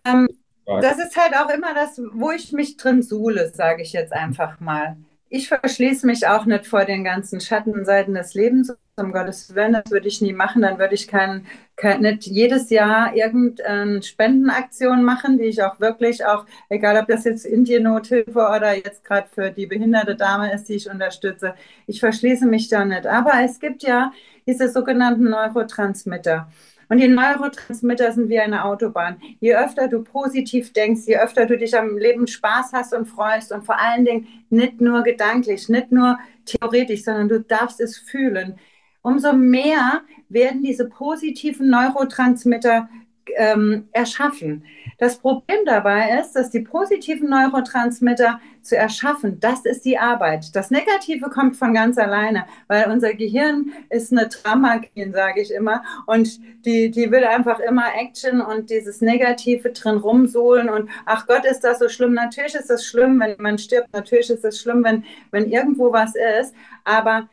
Ähm, das ist halt auch immer das, wo ich mich drin suhle, sage ich jetzt einfach mal. Ich verschließe mich auch nicht vor den ganzen Schattenseiten des Lebens, um Gottes Willen, das würde ich nie machen. Dann würde ich kein, kein, nicht jedes Jahr irgendeine Spendenaktion machen, die ich auch wirklich auch, egal ob das jetzt Indien-Nothilfe oder jetzt gerade für die behinderte Dame ist, die ich unterstütze, ich verschließe mich da nicht. Aber es gibt ja diese sogenannten Neurotransmitter. Und die Neurotransmitter sind wie eine Autobahn. Je öfter du positiv denkst, je öfter du dich am Leben Spaß hast und freust und vor allen Dingen nicht nur gedanklich, nicht nur theoretisch, sondern du darfst es fühlen, umso mehr werden diese positiven Neurotransmitter ähm, erschaffen. Das Problem dabei ist, dass die positiven Neurotransmitter zu erschaffen, das ist die Arbeit. Das Negative kommt von ganz alleine, weil unser Gehirn ist eine Dramaqueen, sage ich immer, und die, die will einfach immer Action und dieses Negative drin rumsohlen und ach Gott, ist das so schlimm. Natürlich ist das schlimm, wenn man stirbt. Natürlich ist es schlimm, wenn, wenn irgendwo was ist, aber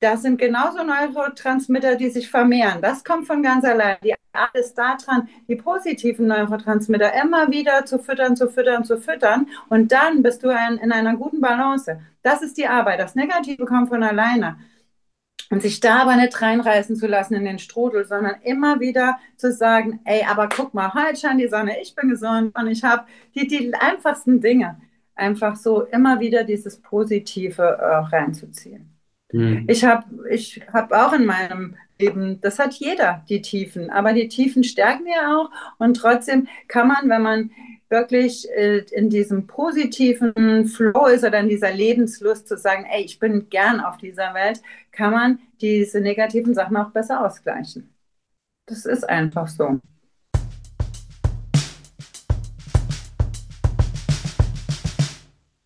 das sind genauso Neurotransmitter, die sich vermehren. Das kommt von ganz allein. Die Art ist daran, die positiven Neurotransmitter immer wieder zu füttern, zu füttern, zu füttern. Und dann bist du ein, in einer guten Balance. Das ist die Arbeit. Das Negative kommt von alleine. Und sich da aber nicht reinreißen zu lassen in den Strudel, sondern immer wieder zu sagen, ey, aber guck mal, heute scheint die Sonne, ich bin gesund und ich habe die, die einfachsten Dinge. Einfach so immer wieder dieses Positive äh, reinzuziehen. Mhm. Ich habe ich hab auch in meinem Leben, das hat jeder, die Tiefen, aber die Tiefen stärken ja auch und trotzdem kann man, wenn man wirklich äh, in diesem positiven Flow ist oder in dieser Lebenslust zu sagen, ey, ich bin gern auf dieser Welt, kann man diese negativen Sachen auch besser ausgleichen. Das ist einfach so.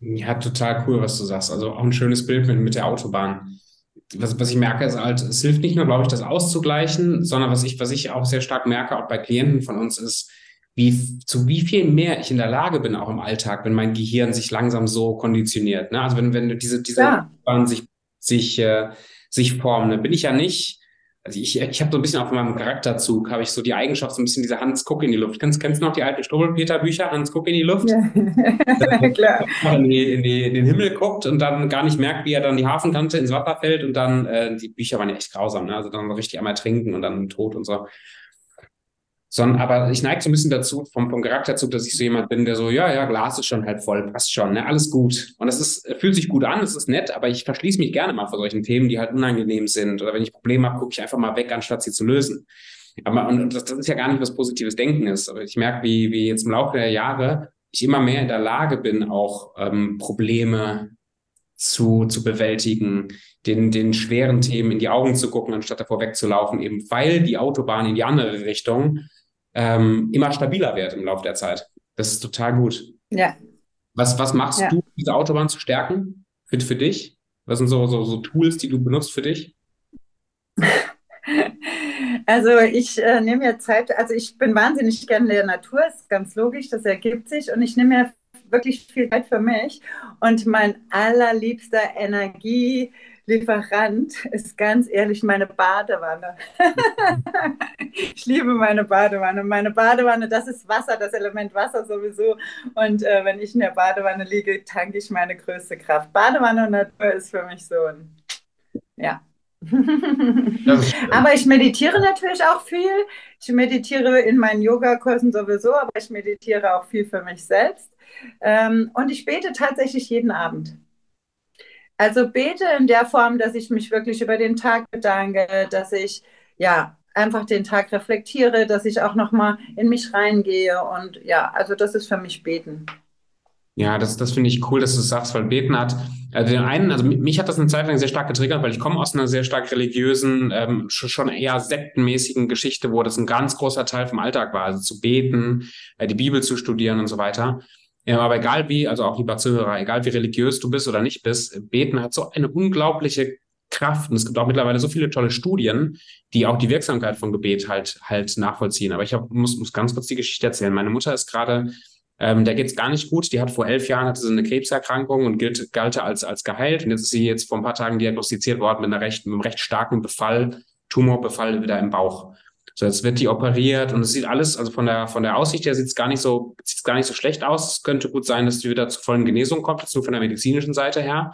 Ja, total cool, was du sagst. Also auch ein schönes Bild mit, mit der Autobahn. Was, was ich merke, ist halt, es hilft nicht nur, glaube ich, das auszugleichen, sondern was ich, was ich auch sehr stark merke, auch bei Klienten von uns, ist, wie, zu wie viel mehr ich in der Lage bin, auch im Alltag, wenn mein Gehirn sich langsam so konditioniert. Ne? Also wenn, wenn diese, diese ja. Sich, sich, äh, sich formen, dann bin ich ja nicht also ich, ich habe so ein bisschen auf meinem Charakterzug, habe ich so die Eigenschaft, so ein bisschen dieser Hans Guck in die Luft. Kennst, kennst du noch die alten Strubbelpeter-Bücher, Hans Guck in die Luft? Ja. Klar. In, die, in, die, in den Himmel guckt und dann gar nicht merkt, wie er dann die Hafenkante ins Wasser fällt und dann, äh, die Bücher waren ja echt grausam, ne? also dann richtig einmal trinken und dann tot und so sondern aber ich neige so ein bisschen dazu, vom, vom Charakterzug, dass ich so jemand bin, der so, ja, ja, Glas ist schon halt voll, passt schon, ne, alles gut. Und das ist, fühlt sich gut an, es ist nett, aber ich verschließe mich gerne mal vor solchen Themen, die halt unangenehm sind. Oder wenn ich Probleme habe, gucke ich einfach mal weg, anstatt sie zu lösen. Aber und das, das ist ja gar nicht, was positives Denken ist. Aber ich merke, wie, wie jetzt im Laufe der Jahre ich immer mehr in der Lage bin, auch ähm, Probleme zu, zu bewältigen, den, den schweren Themen in die Augen zu gucken, anstatt davor wegzulaufen, eben weil die Autobahn in die andere Richtung ähm, immer stabiler wird im Laufe der Zeit. Das ist total gut. Ja. Was, was machst ja. du, diese Autobahn zu stärken für, für dich? Was sind so, so, so Tools, die du benutzt für dich? Also ich äh, nehme mir Zeit, also ich bin wahnsinnig gerne in der Natur, ist ganz logisch, das ergibt sich und ich nehme mir wirklich viel Zeit für mich und mein allerliebster Energielieferant ist ganz ehrlich meine Badewanne. ich liebe meine Badewanne. Meine Badewanne, das ist Wasser, das Element Wasser sowieso. Und äh, wenn ich in der Badewanne liege, tanke ich meine größte Kraft. Badewanne und Natur ist für mich so ein, ja, aber ich meditiere natürlich auch viel. Ich meditiere in meinen Yogakursen sowieso, aber ich meditiere auch viel für mich selbst. Ähm, und ich bete tatsächlich jeden Abend. Also bete in der Form, dass ich mich wirklich über den Tag bedanke, dass ich ja einfach den Tag reflektiere, dass ich auch nochmal in mich reingehe. Und ja, also das ist für mich Beten. Ja, das, das finde ich cool, dass du sagst, weil Beten hat, also den einen, also mich hat das eine Zeit lang sehr stark getriggert, weil ich komme aus einer sehr stark religiösen, ähm, schon eher sektenmäßigen Geschichte, wo das ein ganz großer Teil vom Alltag war, also zu beten, äh, die Bibel zu studieren und so weiter. Ja, aber egal wie, also auch lieber Zuhörer, egal wie religiös du bist oder nicht bist, Beten hat so eine unglaubliche Kraft. Und es gibt auch mittlerweile so viele tolle Studien, die auch die Wirksamkeit von Gebet halt, halt nachvollziehen. Aber ich hab, muss, muss ganz kurz die Geschichte erzählen. Meine Mutter ist gerade ähm, der geht's gar nicht gut. Die hat vor elf Jahren hatte sie eine Krebserkrankung und gilt, galt als, als geheilt. Und jetzt ist sie jetzt vor ein paar Tagen diagnostiziert worden mit, einer recht, mit einem recht starken Befall, Tumorbefall wieder im Bauch. So, jetzt wird die operiert und es sieht alles, also von der, von der Aussicht her sieht es gar nicht so, sieht's gar nicht so schlecht aus. Es könnte gut sein, dass die wieder zur vollen Genesung kommt, jetzt nur von der medizinischen Seite her.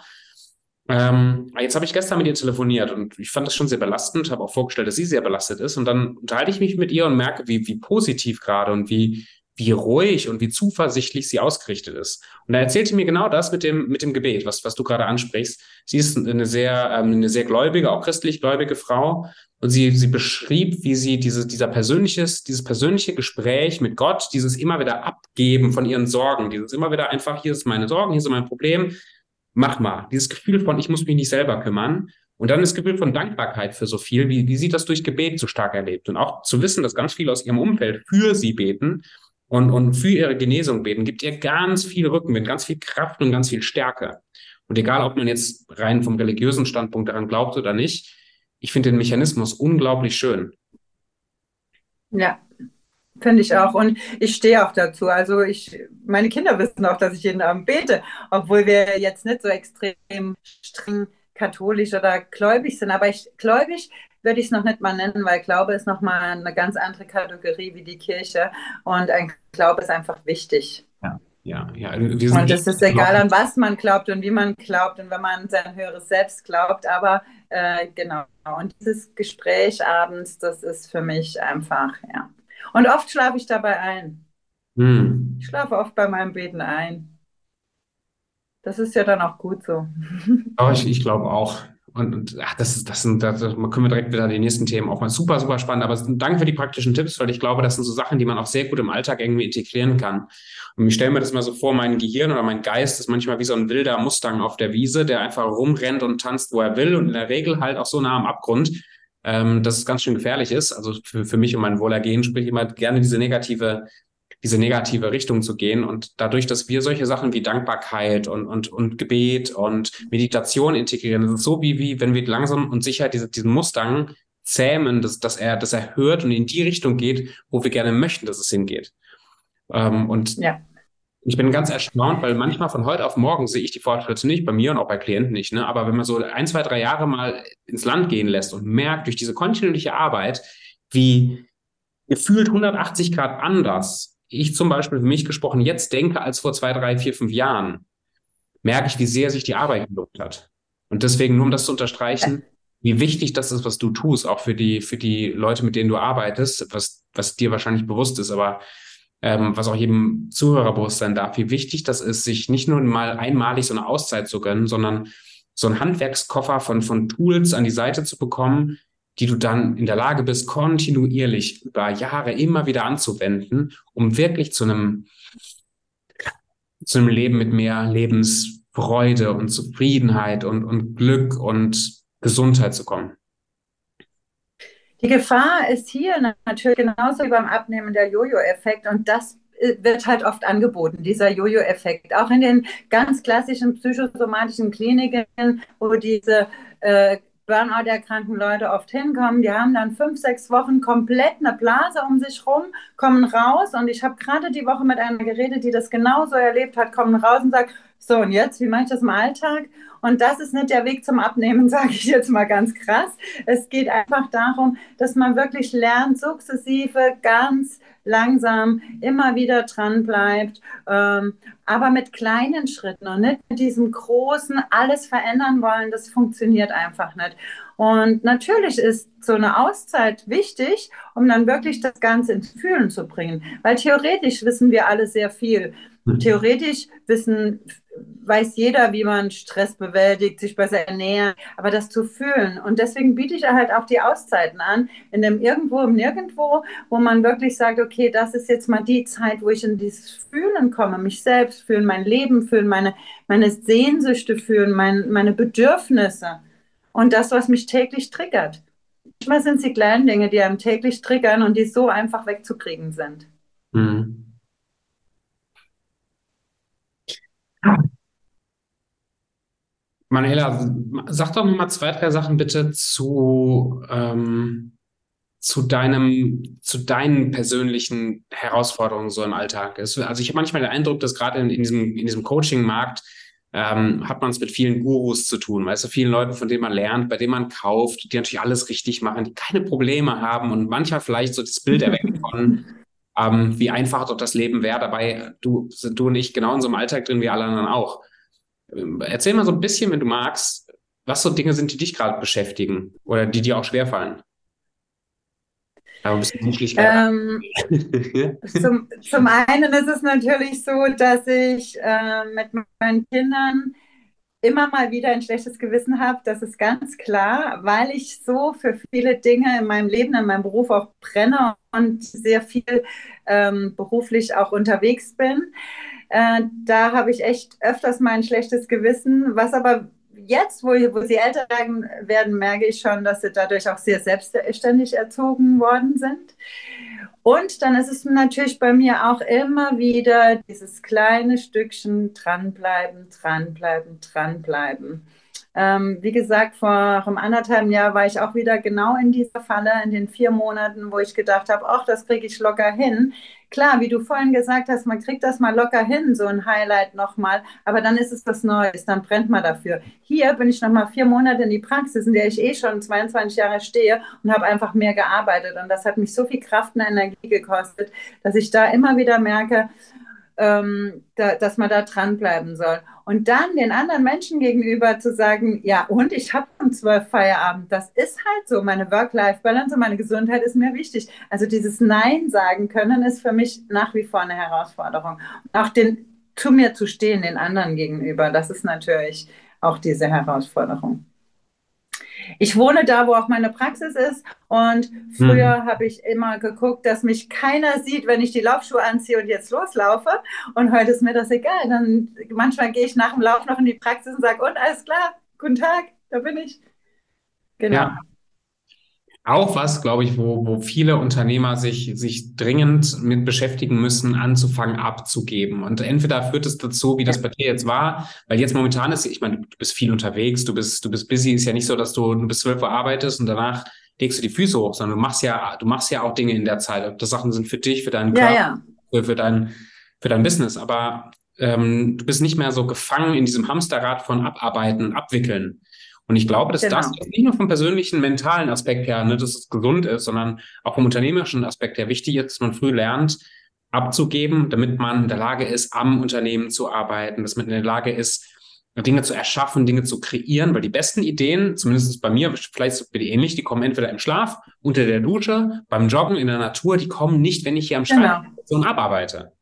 Ähm, jetzt habe ich gestern mit ihr telefoniert und ich fand das schon sehr belastend, habe auch vorgestellt, dass sie sehr belastet ist. Und dann unterhalte ich mich mit ihr und merke, wie, wie positiv gerade und wie, wie ruhig und wie zuversichtlich sie ausgerichtet ist. Und da erzählt sie mir genau das mit dem, mit dem Gebet, was, was du gerade ansprichst. Sie ist eine sehr, ähm, eine sehr gläubige, auch christlich gläubige Frau. Und sie, sie beschrieb, wie sie diese, dieser persönliches, dieses persönliche Gespräch mit Gott, dieses immer wieder Abgeben von ihren Sorgen, dieses immer wieder einfach, hier ist meine Sorgen, hier ist mein Problem, mach mal. Dieses Gefühl von, ich muss mich nicht selber kümmern. Und dann das Gefühl von Dankbarkeit für so viel, wie, wie sie das durch Gebet so stark erlebt. Und auch zu wissen, dass ganz viele aus ihrem Umfeld für sie beten und, und für ihre Genesung beten, gibt ihr ganz viel Rückenwind, ganz viel Kraft und ganz viel Stärke. Und egal, ob man jetzt rein vom religiösen Standpunkt daran glaubt oder nicht, ich finde den Mechanismus unglaublich schön. Ja, finde ich auch. Und ich stehe auch dazu. Also ich, meine Kinder wissen auch, dass ich jeden Abend bete, obwohl wir jetzt nicht so extrem streng katholisch oder gläubig sind. Aber ich gläubig würde ich es noch nicht mal nennen, weil Glaube ist nochmal eine ganz andere Kategorie wie die Kirche. Und ein Glaube ist einfach wichtig. Ja. Ja, ja. und es ist egal, an was man glaubt und wie man glaubt und wenn man sein höheres Selbst glaubt. Aber äh, genau. Und dieses Gespräch abends, das ist für mich einfach, ja. Und oft schlafe ich dabei ein. Hm. Ich schlafe oft bei meinem Beten ein. Das ist ja dann auch gut so. Aber ich, ich glaube auch. Und, und ach, das ist, das sind, da können wir direkt wieder die nächsten Themen aufmachen. Super, super spannend. Aber danke für die praktischen Tipps, weil ich glaube, das sind so Sachen, die man auch sehr gut im Alltag irgendwie integrieren kann. Und ich stelle mir das mal so vor, mein Gehirn oder mein Geist ist manchmal wie so ein wilder Mustang auf der Wiese, der einfach rumrennt und tanzt, wo er will und in der Regel halt auch so nah am Abgrund, ähm, dass es ganz schön gefährlich ist. Also für, für mich und mein Wohlergehen spricht immer gerne diese negative diese negative Richtung zu gehen. Und dadurch, dass wir solche Sachen wie Dankbarkeit und, und, und Gebet und Meditation integrieren, das ist so wie, wie wenn wir langsam und sicher diese, diesen Mustang zähmen, dass, dass, er, dass er hört und in die Richtung geht, wo wir gerne möchten, dass es hingeht. Ähm, und ja. ich bin ganz erstaunt, weil manchmal von heute auf morgen sehe ich die Fortschritte nicht, bei mir und auch bei Klienten nicht. Ne? Aber wenn man so ein, zwei, drei Jahre mal ins Land gehen lässt und merkt durch diese kontinuierliche Arbeit, wie gefühlt 180 Grad anders ich zum Beispiel für mich gesprochen jetzt denke als vor zwei, drei, vier, fünf Jahren, merke ich, wie sehr sich die Arbeit gelohnt hat. Und deswegen, nur um das zu unterstreichen, wie wichtig das ist, was du tust, auch für die, für die Leute, mit denen du arbeitest, was, was dir wahrscheinlich bewusst ist, aber ähm, was auch jedem Zuhörer bewusst sein darf, wie wichtig das ist, sich nicht nur mal einmalig so eine Auszeit zu gönnen, sondern so einen Handwerkskoffer von, von Tools an die Seite zu bekommen, die du dann in der Lage bist, kontinuierlich über Jahre immer wieder anzuwenden, um wirklich zu einem, zu einem Leben mit mehr Lebensfreude und Zufriedenheit und, und Glück und Gesundheit zu kommen. Die Gefahr ist hier natürlich genauso wie beim Abnehmen der Jojo-Effekt und das äh, wird halt oft angeboten, dieser Jojo-Effekt. Auch in den ganz klassischen psychosomatischen Kliniken, wo diese äh, Burnout-erkrankten Leute oft hinkommen, die haben dann fünf, sechs Wochen komplett eine Blase um sich rum, kommen raus und ich habe gerade die Woche mit einer geredet, die das genauso erlebt hat, kommen raus und sagt, so und jetzt, wie mache ich das im Alltag? Und das ist nicht der Weg zum Abnehmen, sage ich jetzt mal ganz krass. Es geht einfach darum, dass man wirklich lernt, sukzessive, ganz langsam immer wieder dran bleibt, ähm, aber mit kleinen Schritten und nicht mit diesem großen alles verändern wollen, das funktioniert einfach nicht. Und natürlich ist so eine Auszeit wichtig, um dann wirklich das Ganze ins Fühlen zu bringen, weil theoretisch wissen wir alle sehr viel. Mhm. Theoretisch wissen weiß jeder, wie man Stress bewältigt, sich besser ernährt, aber das zu fühlen. Und deswegen biete ich halt auch die Auszeiten an, in dem Irgendwo im Nirgendwo, wo man wirklich sagt, okay, das ist jetzt mal die Zeit, wo ich in dieses Fühlen komme, mich selbst fühlen, mein Leben fühlen, meine, meine Sehnsüchte fühlen, mein, meine Bedürfnisse und das, was mich täglich triggert. Manchmal sind es die kleinen Dinge, die einem täglich triggern und die so einfach wegzukriegen sind. Mhm. Manuela, sag doch mal zwei, drei Sachen bitte zu, ähm, zu deinem, zu deinen persönlichen Herausforderungen so im Alltag. Also ich habe manchmal den Eindruck, dass gerade in, in diesem, in diesem Coaching-Markt ähm, hat man es mit vielen Gurus zu tun, weißt du, vielen Leuten, von denen man lernt, bei denen man kauft, die natürlich alles richtig machen, die keine Probleme haben und manchmal vielleicht so das Bild erwecken von, ähm, wie einfach doch das Leben wäre. Dabei du, sind du und ich genau in so einem Alltag drin wie alle anderen auch. Ähm, erzähl mal so ein bisschen, wenn du magst, was so Dinge sind, die dich gerade beschäftigen oder die dir auch schwerfallen. Aber ein bisschen ähm, zum, zum einen ist es natürlich so, dass ich äh, mit meinen Kindern immer mal wieder ein schlechtes Gewissen habe, das ist ganz klar, weil ich so für viele Dinge in meinem Leben, in meinem Beruf auch brenne und sehr viel ähm, beruflich auch unterwegs bin. Äh, da habe ich echt öfters mal ein schlechtes Gewissen, was aber jetzt, wo, wo sie älter werden, merke ich schon, dass sie dadurch auch sehr selbstständig erzogen worden sind. Und dann ist es natürlich bei mir auch immer wieder dieses kleine Stückchen dranbleiben, dranbleiben, dranbleiben. Ähm, wie gesagt, vor einem anderthalben Jahr war ich auch wieder genau in dieser Falle, in den vier Monaten, wo ich gedacht habe, ach, das kriege ich locker hin. Klar, wie du vorhin gesagt hast, man kriegt das mal locker hin, so ein Highlight nochmal, aber dann ist es was Neues, dann brennt man dafür. Hier bin ich nochmal vier Monate in die Praxis, in der ich eh schon 22 Jahre stehe und habe einfach mehr gearbeitet. Und das hat mich so viel Kraft und Energie gekostet, dass ich da immer wieder merke, ähm, da, dass man da dranbleiben soll. Und dann den anderen Menschen gegenüber zu sagen, ja, und ich habe um zwölf Feierabend, das ist halt so, meine Work-Life-Balance und meine Gesundheit ist mir wichtig. Also dieses Nein sagen können ist für mich nach wie vor eine Herausforderung. Auch den, zu mir zu stehen, den anderen gegenüber, das ist natürlich auch diese Herausforderung. Ich wohne da, wo auch meine Praxis ist. Und früher hm. habe ich immer geguckt, dass mich keiner sieht, wenn ich die Laufschuhe anziehe und jetzt loslaufe. Und heute ist mir das egal. Dann manchmal gehe ich nach dem Lauf noch in die Praxis und sage, und alles klar, guten Tag, da bin ich. Genau. Ja auch was, glaube ich, wo, wo viele Unternehmer sich, sich dringend mit beschäftigen müssen, anzufangen abzugeben. Und entweder führt es dazu, wie das bei dir jetzt war, weil jetzt momentan ist, ich meine, du bist viel unterwegs, du bist, du bist busy, ist ja nicht so, dass du, du bis zwölf Uhr arbeitest und danach legst du die Füße hoch, sondern du machst ja, du machst ja auch Dinge in der Zeit. Ob das Sachen sind für dich, für deinen Körper, ja, ja. Für, dein, für dein Business. Aber ähm, du bist nicht mehr so gefangen in diesem Hamsterrad von Abarbeiten, Abwickeln. Und ich glaube, dass genau. das nicht nur vom persönlichen, mentalen Aspekt her, ne, dass es gesund ist, sondern auch vom unternehmerischen Aspekt her wichtig ist, dass man früh lernt, abzugeben, damit man in der Lage ist, am Unternehmen zu arbeiten, dass man in der Lage ist, Dinge zu erschaffen, Dinge zu kreieren, weil die besten Ideen, zumindest bei mir, vielleicht bin ich ähnlich, die kommen entweder im Schlaf, unter der Dusche, beim Joggen in der Natur, die kommen nicht, wenn ich hier am genau. Schreibtisch abarbeite.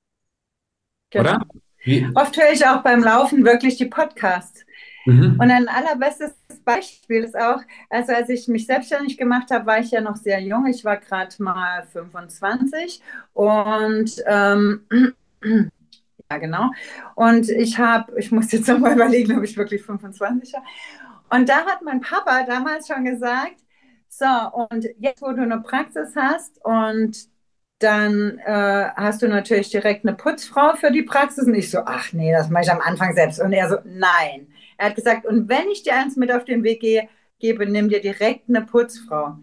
Genau. Oder? Wie? Oft höre ich auch beim Laufen wirklich die Podcasts. Mhm. Und ein allerbestes Beispiel ist auch, also als ich mich selbstständig gemacht habe, war ich ja noch sehr jung. Ich war gerade mal 25 und ähm, ja, genau. Und ich habe, ich muss jetzt nochmal überlegen, ob ich wirklich 25 war. Und da hat mein Papa damals schon gesagt, so, und jetzt, wo du eine Praxis hast und dann äh, hast du natürlich direkt eine Putzfrau für die Praxis. Und ich so, ach nee, das mache ich am Anfang selbst. Und er so, nein. Er hat gesagt, und wenn ich dir eins mit auf den Weg gehe, gebe, nimm dir direkt eine Putzfrau.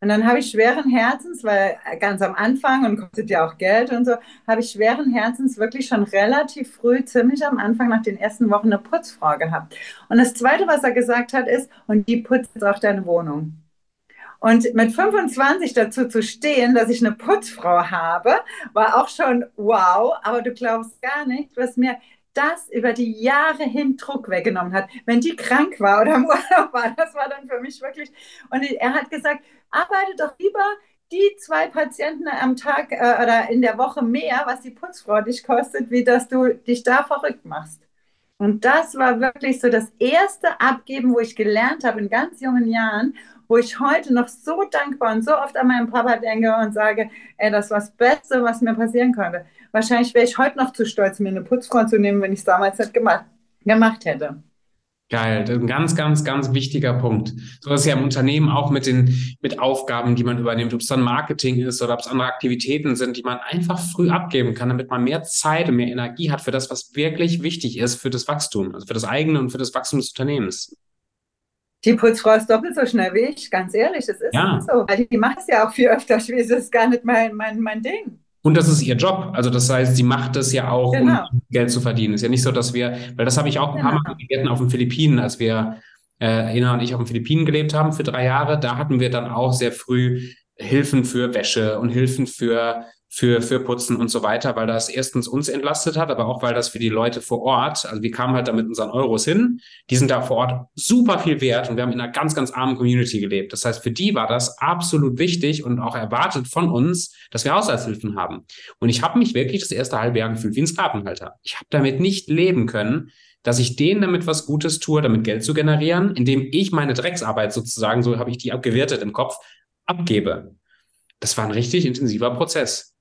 Und dann habe ich schweren Herzens, weil ganz am Anfang und kostet ja auch Geld und so, habe ich schweren Herzens wirklich schon relativ früh, ziemlich am Anfang nach den ersten Wochen eine Putzfrau gehabt. Und das Zweite, was er gesagt hat, ist, und die putzt jetzt auch deine Wohnung. Und mit 25 dazu zu stehen, dass ich eine Putzfrau habe, war auch schon wow. Aber du glaubst gar nicht, was mir das über die Jahre hin Druck weggenommen hat. Wenn die krank war oder im Urlaub war, das war dann für mich wirklich. Und er hat gesagt, arbeite doch lieber die zwei Patienten am Tag äh, oder in der Woche mehr, was die Putzfrau dich kostet, wie dass du dich da verrückt machst. Und das war wirklich so das erste Abgeben, wo ich gelernt habe in ganz jungen Jahren, wo ich heute noch so dankbar und so oft an meinen Papa denke und sage, ey, das war das Beste, was mir passieren konnte. Wahrscheinlich wäre ich heute noch zu stolz, mir eine Putzfrau zu nehmen, wenn ich es damals nicht gemacht, gemacht hätte. Geil, ein ganz, ganz, ganz wichtiger Punkt. So ist ja im Unternehmen auch mit den, mit Aufgaben, die man übernimmt, ob es dann Marketing ist oder ob es andere Aktivitäten sind, die man einfach früh abgeben kann, damit man mehr Zeit und mehr Energie hat für das, was wirklich wichtig ist für das Wachstum, also für das eigene und für das Wachstum des Unternehmens. Die Putzfrau ist doppelt so schnell wie ich, ganz ehrlich, das ist ja. so. Weil die macht es ja auch viel öfter, das ist gar nicht mein, mein, mein Ding. Und das ist ihr Job. Also das heißt, sie macht es ja auch, genau. um Geld zu verdienen. Ist ja nicht so, dass wir, weil das habe ich auch ein genau. paar Mal gegessen auf den Philippinen, als wir, äh, Ina und ich auf den Philippinen gelebt haben für drei Jahre. Da hatten wir dann auch sehr früh Hilfen für Wäsche und Hilfen für für, für Putzen und so weiter, weil das erstens uns entlastet hat, aber auch weil das für die Leute vor Ort, also wir kamen halt da mit unseren Euros hin, die sind da vor Ort super viel wert und wir haben in einer ganz, ganz armen Community gelebt. Das heißt, für die war das absolut wichtig und auch erwartet von uns, dass wir Haushaltshilfen haben. Und ich habe mich wirklich das erste halbe Jahr gefühlt wie ein Sklavenhalter. Ich habe damit nicht leben können, dass ich denen damit was Gutes tue, damit Geld zu generieren, indem ich meine Drecksarbeit sozusagen, so habe ich die abgewertet im Kopf, abgebe. Das war ein richtig intensiver Prozess.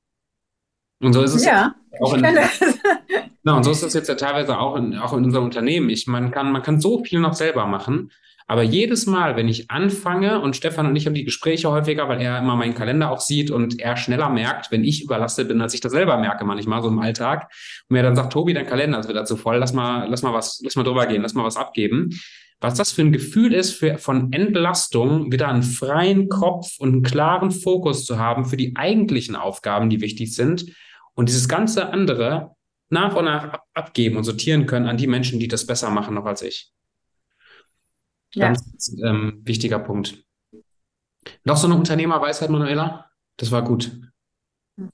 Und so ist es ja, auch in, na, und so ist es jetzt ja teilweise auch in, auch in unserem Unternehmen. Ich, man, kann, man kann so viel noch selber machen. Aber jedes Mal, wenn ich anfange, und Stefan und ich haben die Gespräche häufiger, weil er immer meinen Kalender auch sieht und er schneller merkt, wenn ich überlastet bin, als ich das selber merke, manchmal so im Alltag, und mir dann sagt, Tobi, dein Kalender ist wieder zu voll, lass mal, lass mal was, lass mal drüber gehen, lass mal was abgeben. Was das für ein Gefühl ist, für, von Entlastung, wieder einen freien Kopf und einen klaren Fokus zu haben für die eigentlichen Aufgaben, die wichtig sind und dieses ganze andere nach und nach abgeben und sortieren können an die Menschen, die das besser machen noch als ich. Ganz ja. ähm, wichtiger Punkt. Noch so eine Unternehmerweisheit, Manuela? Das war gut.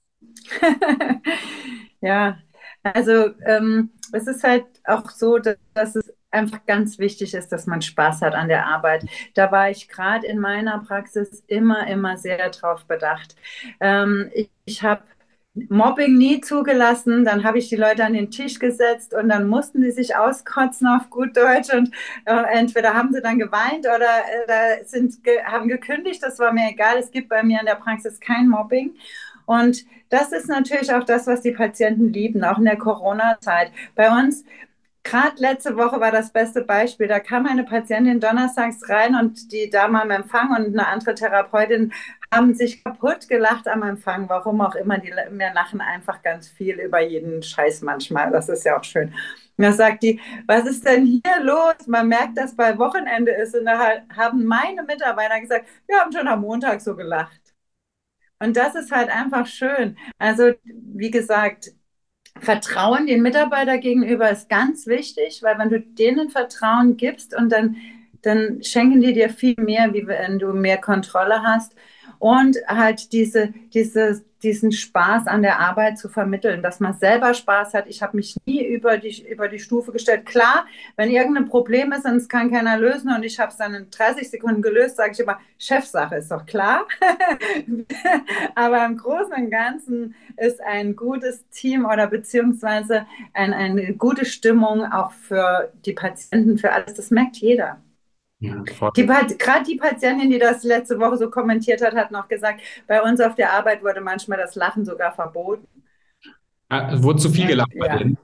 ja, also ähm, es ist halt auch so, dass, dass, es einfach ganz wichtig ist, dass man Spaß hat an der Arbeit. Da war ich gerade in meiner Praxis immer, immer sehr drauf bedacht. Ähm, ich ich habe Mobbing nie zugelassen. Dann habe ich die Leute an den Tisch gesetzt und dann mussten die sich auskotzen auf gut Deutsch und äh, entweder haben sie dann geweint oder äh, sind ge haben gekündigt. Das war mir egal. Es gibt bei mir in der Praxis kein Mobbing. Und das ist natürlich auch das, was die Patienten lieben, auch in der Corona-Zeit. Bei uns Gerade letzte Woche war das beste Beispiel. Da kam eine Patientin donnerstags rein und die Dame am Empfang und eine andere Therapeutin haben sich kaputt gelacht am Empfang. Warum auch immer. Die wir lachen einfach ganz viel über jeden Scheiß manchmal. Das ist ja auch schön. Und da sagt die, was ist denn hier los? Man merkt, dass bei Wochenende ist. Und da haben meine Mitarbeiter gesagt, wir haben schon am Montag so gelacht. Und das ist halt einfach schön. Also, wie gesagt, Vertrauen den Mitarbeiter gegenüber ist ganz wichtig, weil wenn du denen Vertrauen gibst und dann, dann schenken die dir viel mehr, wie wenn du mehr Kontrolle hast und halt diese, diese, diesen Spaß an der Arbeit zu vermitteln, dass man selber Spaß hat. Ich habe mich nie über die, über die Stufe gestellt. Klar, wenn irgendein Problem ist und es kann keiner lösen und ich habe es dann in 30 Sekunden gelöst, sage ich immer, Chefsache ist doch klar. Aber im Großen und Ganzen ist ein gutes Team oder beziehungsweise ein, eine gute Stimmung auch für die Patienten, für alles, das merkt jeder. Die, Gerade die Patientin, die das letzte Woche so kommentiert hat, hat noch gesagt, bei uns auf der Arbeit wurde manchmal das Lachen sogar verboten. Ah, wurde zu viel gelacht ja. denen?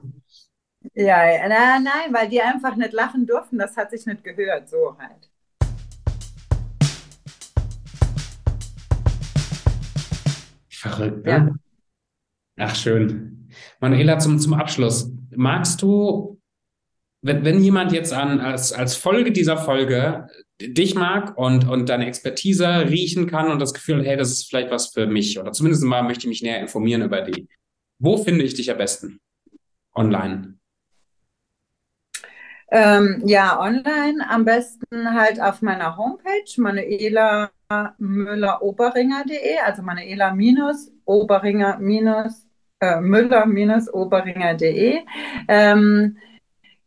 Ja, na, nein, weil die einfach nicht lachen durften. Das hat sich nicht gehört, so halt. Verrückt, ne? Ja. Ach, schön. Manuela, zum, zum Abschluss. Magst du wenn, wenn jemand jetzt an, als, als Folge dieser Folge dich mag und, und deine Expertise riechen kann und das Gefühl, hey, das ist vielleicht was für mich oder zumindest mal möchte ich mich näher informieren über die. Wo finde ich dich am besten? Online. Ähm, ja, online am besten halt auf meiner Homepage manuela müller-oberinger.de, also manuela-oberinger- äh. Ähm,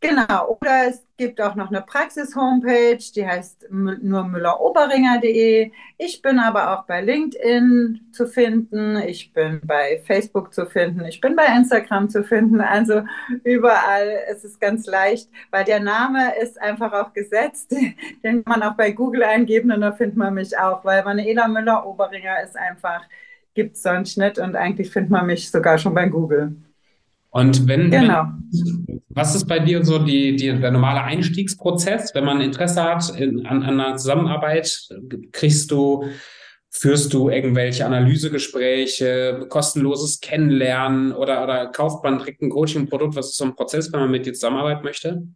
Genau, oder es gibt auch noch eine Praxis-Homepage, die heißt nur müller-oberinger.de. Ich bin aber auch bei LinkedIn zu finden, ich bin bei Facebook zu finden, ich bin bei Instagram zu finden, also überall ist es ganz leicht, weil der Name ist einfach auch gesetzt, den kann man auch bei Google eingeben und da findet man mich auch, weil Manuela Müller-Oberinger ist einfach, gibt es sonst nicht und eigentlich findet man mich sogar schon bei Google. Und wenn, genau. Wenn, was ist bei dir so die, die, der normale Einstiegsprozess, wenn man Interesse hat in, an, an einer Zusammenarbeit? Kriegst du, führst du irgendwelche Analysegespräche, kostenloses Kennenlernen oder, oder kauft man direkt ein Coaching-Produkt? Was ist so ein Prozess, wenn man mit dir zusammenarbeiten möchte?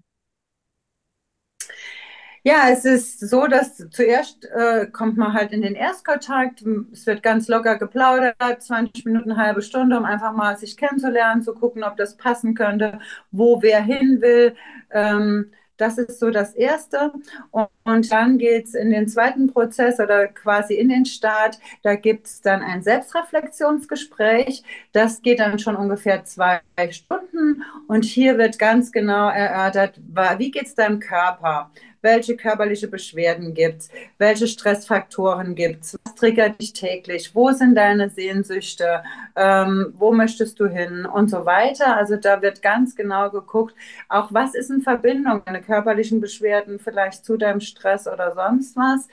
Ja, es ist so, dass zuerst äh, kommt man halt in den Erstkontakt. Es wird ganz locker geplaudert, 20 Minuten, halbe Stunde, um einfach mal sich kennenzulernen, zu gucken, ob das passen könnte, wo wer hin will. Ähm, das ist so das Erste. Und dann geht es in den zweiten Prozess oder quasi in den Start. Da gibt es dann ein Selbstreflexionsgespräch. Das geht dann schon ungefähr zwei Stunden. Und hier wird ganz genau erörtert, wie geht es deinem Körper? Welche körperliche Beschwerden gibt es, welche Stressfaktoren gibt es, was triggert dich täglich, wo sind deine Sehnsüchte, ähm, wo möchtest du hin und so weiter. Also da wird ganz genau geguckt, auch was ist in Verbindung, deine körperlichen Beschwerden vielleicht zu deinem Stress oder sonst was.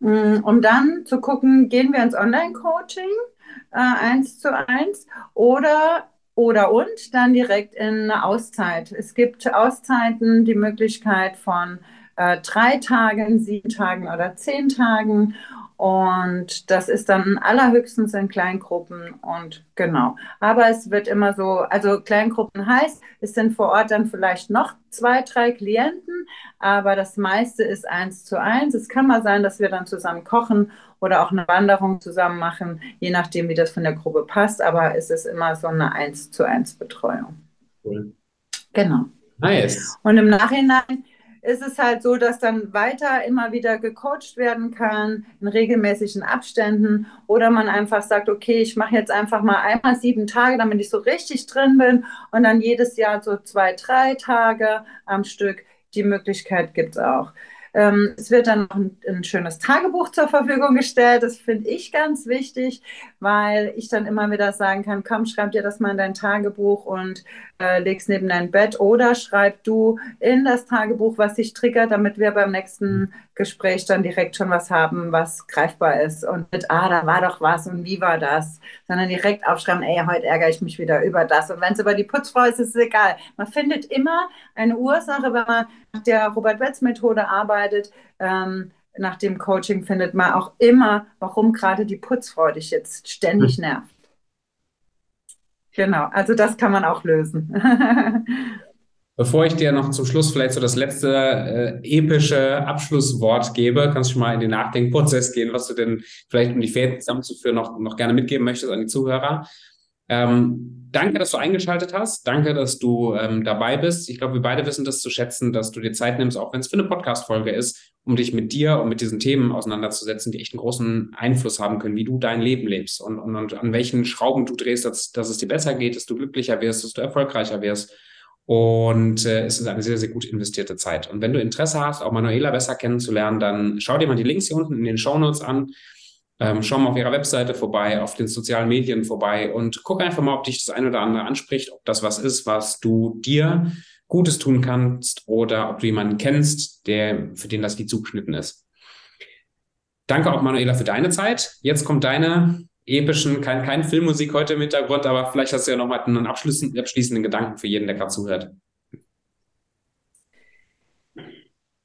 Mm, um dann zu gucken, gehen wir ins Online-Coaching äh, eins zu eins oder oder und dann direkt in eine Auszeit. Es gibt Auszeiten, die Möglichkeit von äh, drei Tagen, sieben Tagen oder zehn Tagen. Und das ist dann allerhöchstens in Kleingruppen und genau. Aber es wird immer so, also Kleingruppen heißt, es sind vor Ort dann vielleicht noch zwei, drei Klienten, aber das meiste ist eins zu eins. Es kann mal sein, dass wir dann zusammen kochen oder auch eine Wanderung zusammen machen, je nachdem, wie das von der Gruppe passt. Aber es ist immer so eine eins zu eins Betreuung. Cool. Genau. Nice. Und im Nachhinein ist es halt so, dass dann weiter immer wieder gecoacht werden kann in regelmäßigen Abständen oder man einfach sagt, okay, ich mache jetzt einfach mal einmal sieben Tage, damit ich so richtig drin bin und dann jedes Jahr so zwei, drei Tage am Stück. Die Möglichkeit gibt es auch. Ähm, es wird dann noch ein, ein, schönes Tagebuch zur Verfügung gestellt. Das finde ich ganz wichtig, weil ich dann immer wieder sagen kann, komm, schreib dir das mal in dein Tagebuch und äh, leg's neben dein Bett oder schreib du in das Tagebuch, was dich triggert, damit wir beim nächsten Gespräch dann direkt schon was haben, was greifbar ist und mit, ah, da war doch was und wie war das, sondern direkt aufschreiben, ey, heute ärgere ich mich wieder über das und wenn es über die Putzfrau ist, ist es egal. Man findet immer eine Ursache, wenn man der Robert-Wetz-Methode arbeitet, ähm, nach dem Coaching findet man auch immer, warum gerade die Putzfrau dich jetzt ständig hm. nervt. Genau, also das kann man auch lösen. Bevor ich dir noch zum Schluss vielleicht so das letzte äh, epische Abschlusswort gebe, kannst du mal in den Nachdenkprozess gehen, was du denn vielleicht, um die Fäden zusammenzuführen, noch, noch gerne mitgeben möchtest an die Zuhörer. Ähm, danke, dass du eingeschaltet hast. Danke, dass du ähm, dabei bist. Ich glaube, wir beide wissen das zu schätzen, dass du dir Zeit nimmst, auch wenn es für eine Podcast-Folge ist, um dich mit dir und mit diesen Themen auseinanderzusetzen, die echt einen großen Einfluss haben können, wie du dein Leben lebst und, und, und an welchen Schrauben du drehst, dass, dass es dir besser geht, dass du glücklicher wirst, dass du erfolgreicher wirst. Und äh, es ist eine sehr, sehr gut investierte Zeit. Und wenn du Interesse hast, auch Manuela besser kennenzulernen, dann schau dir mal die Links hier unten in den Show Notes an. Ähm, schau mal auf ihrer Webseite vorbei, auf den sozialen Medien vorbei und guck einfach mal, ob dich das eine oder andere anspricht, ob das was ist, was du dir Gutes tun kannst oder ob du jemanden kennst, der, für den das Lied zugeschnitten ist. Danke auch, Manuela, für deine Zeit. Jetzt kommt deine epischen, kein, kein Filmmusik heute im Hintergrund, aber vielleicht hast du ja noch mal einen abschließenden, abschließenden Gedanken für jeden, der gerade zuhört.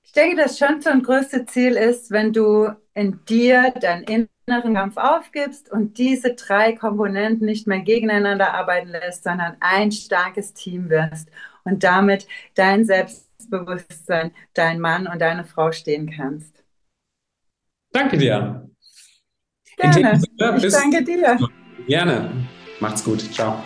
Ich denke, das schönste und größte Ziel ist, wenn du in dir dein inneren Kampf aufgibst und diese drei Komponenten nicht mehr gegeneinander arbeiten lässt, sondern ein starkes Team wirst und damit dein Selbstbewusstsein, dein Mann und deine Frau stehen kannst. Danke dir. Gerne. ich danke dir. Gerne. Macht's gut. Ciao.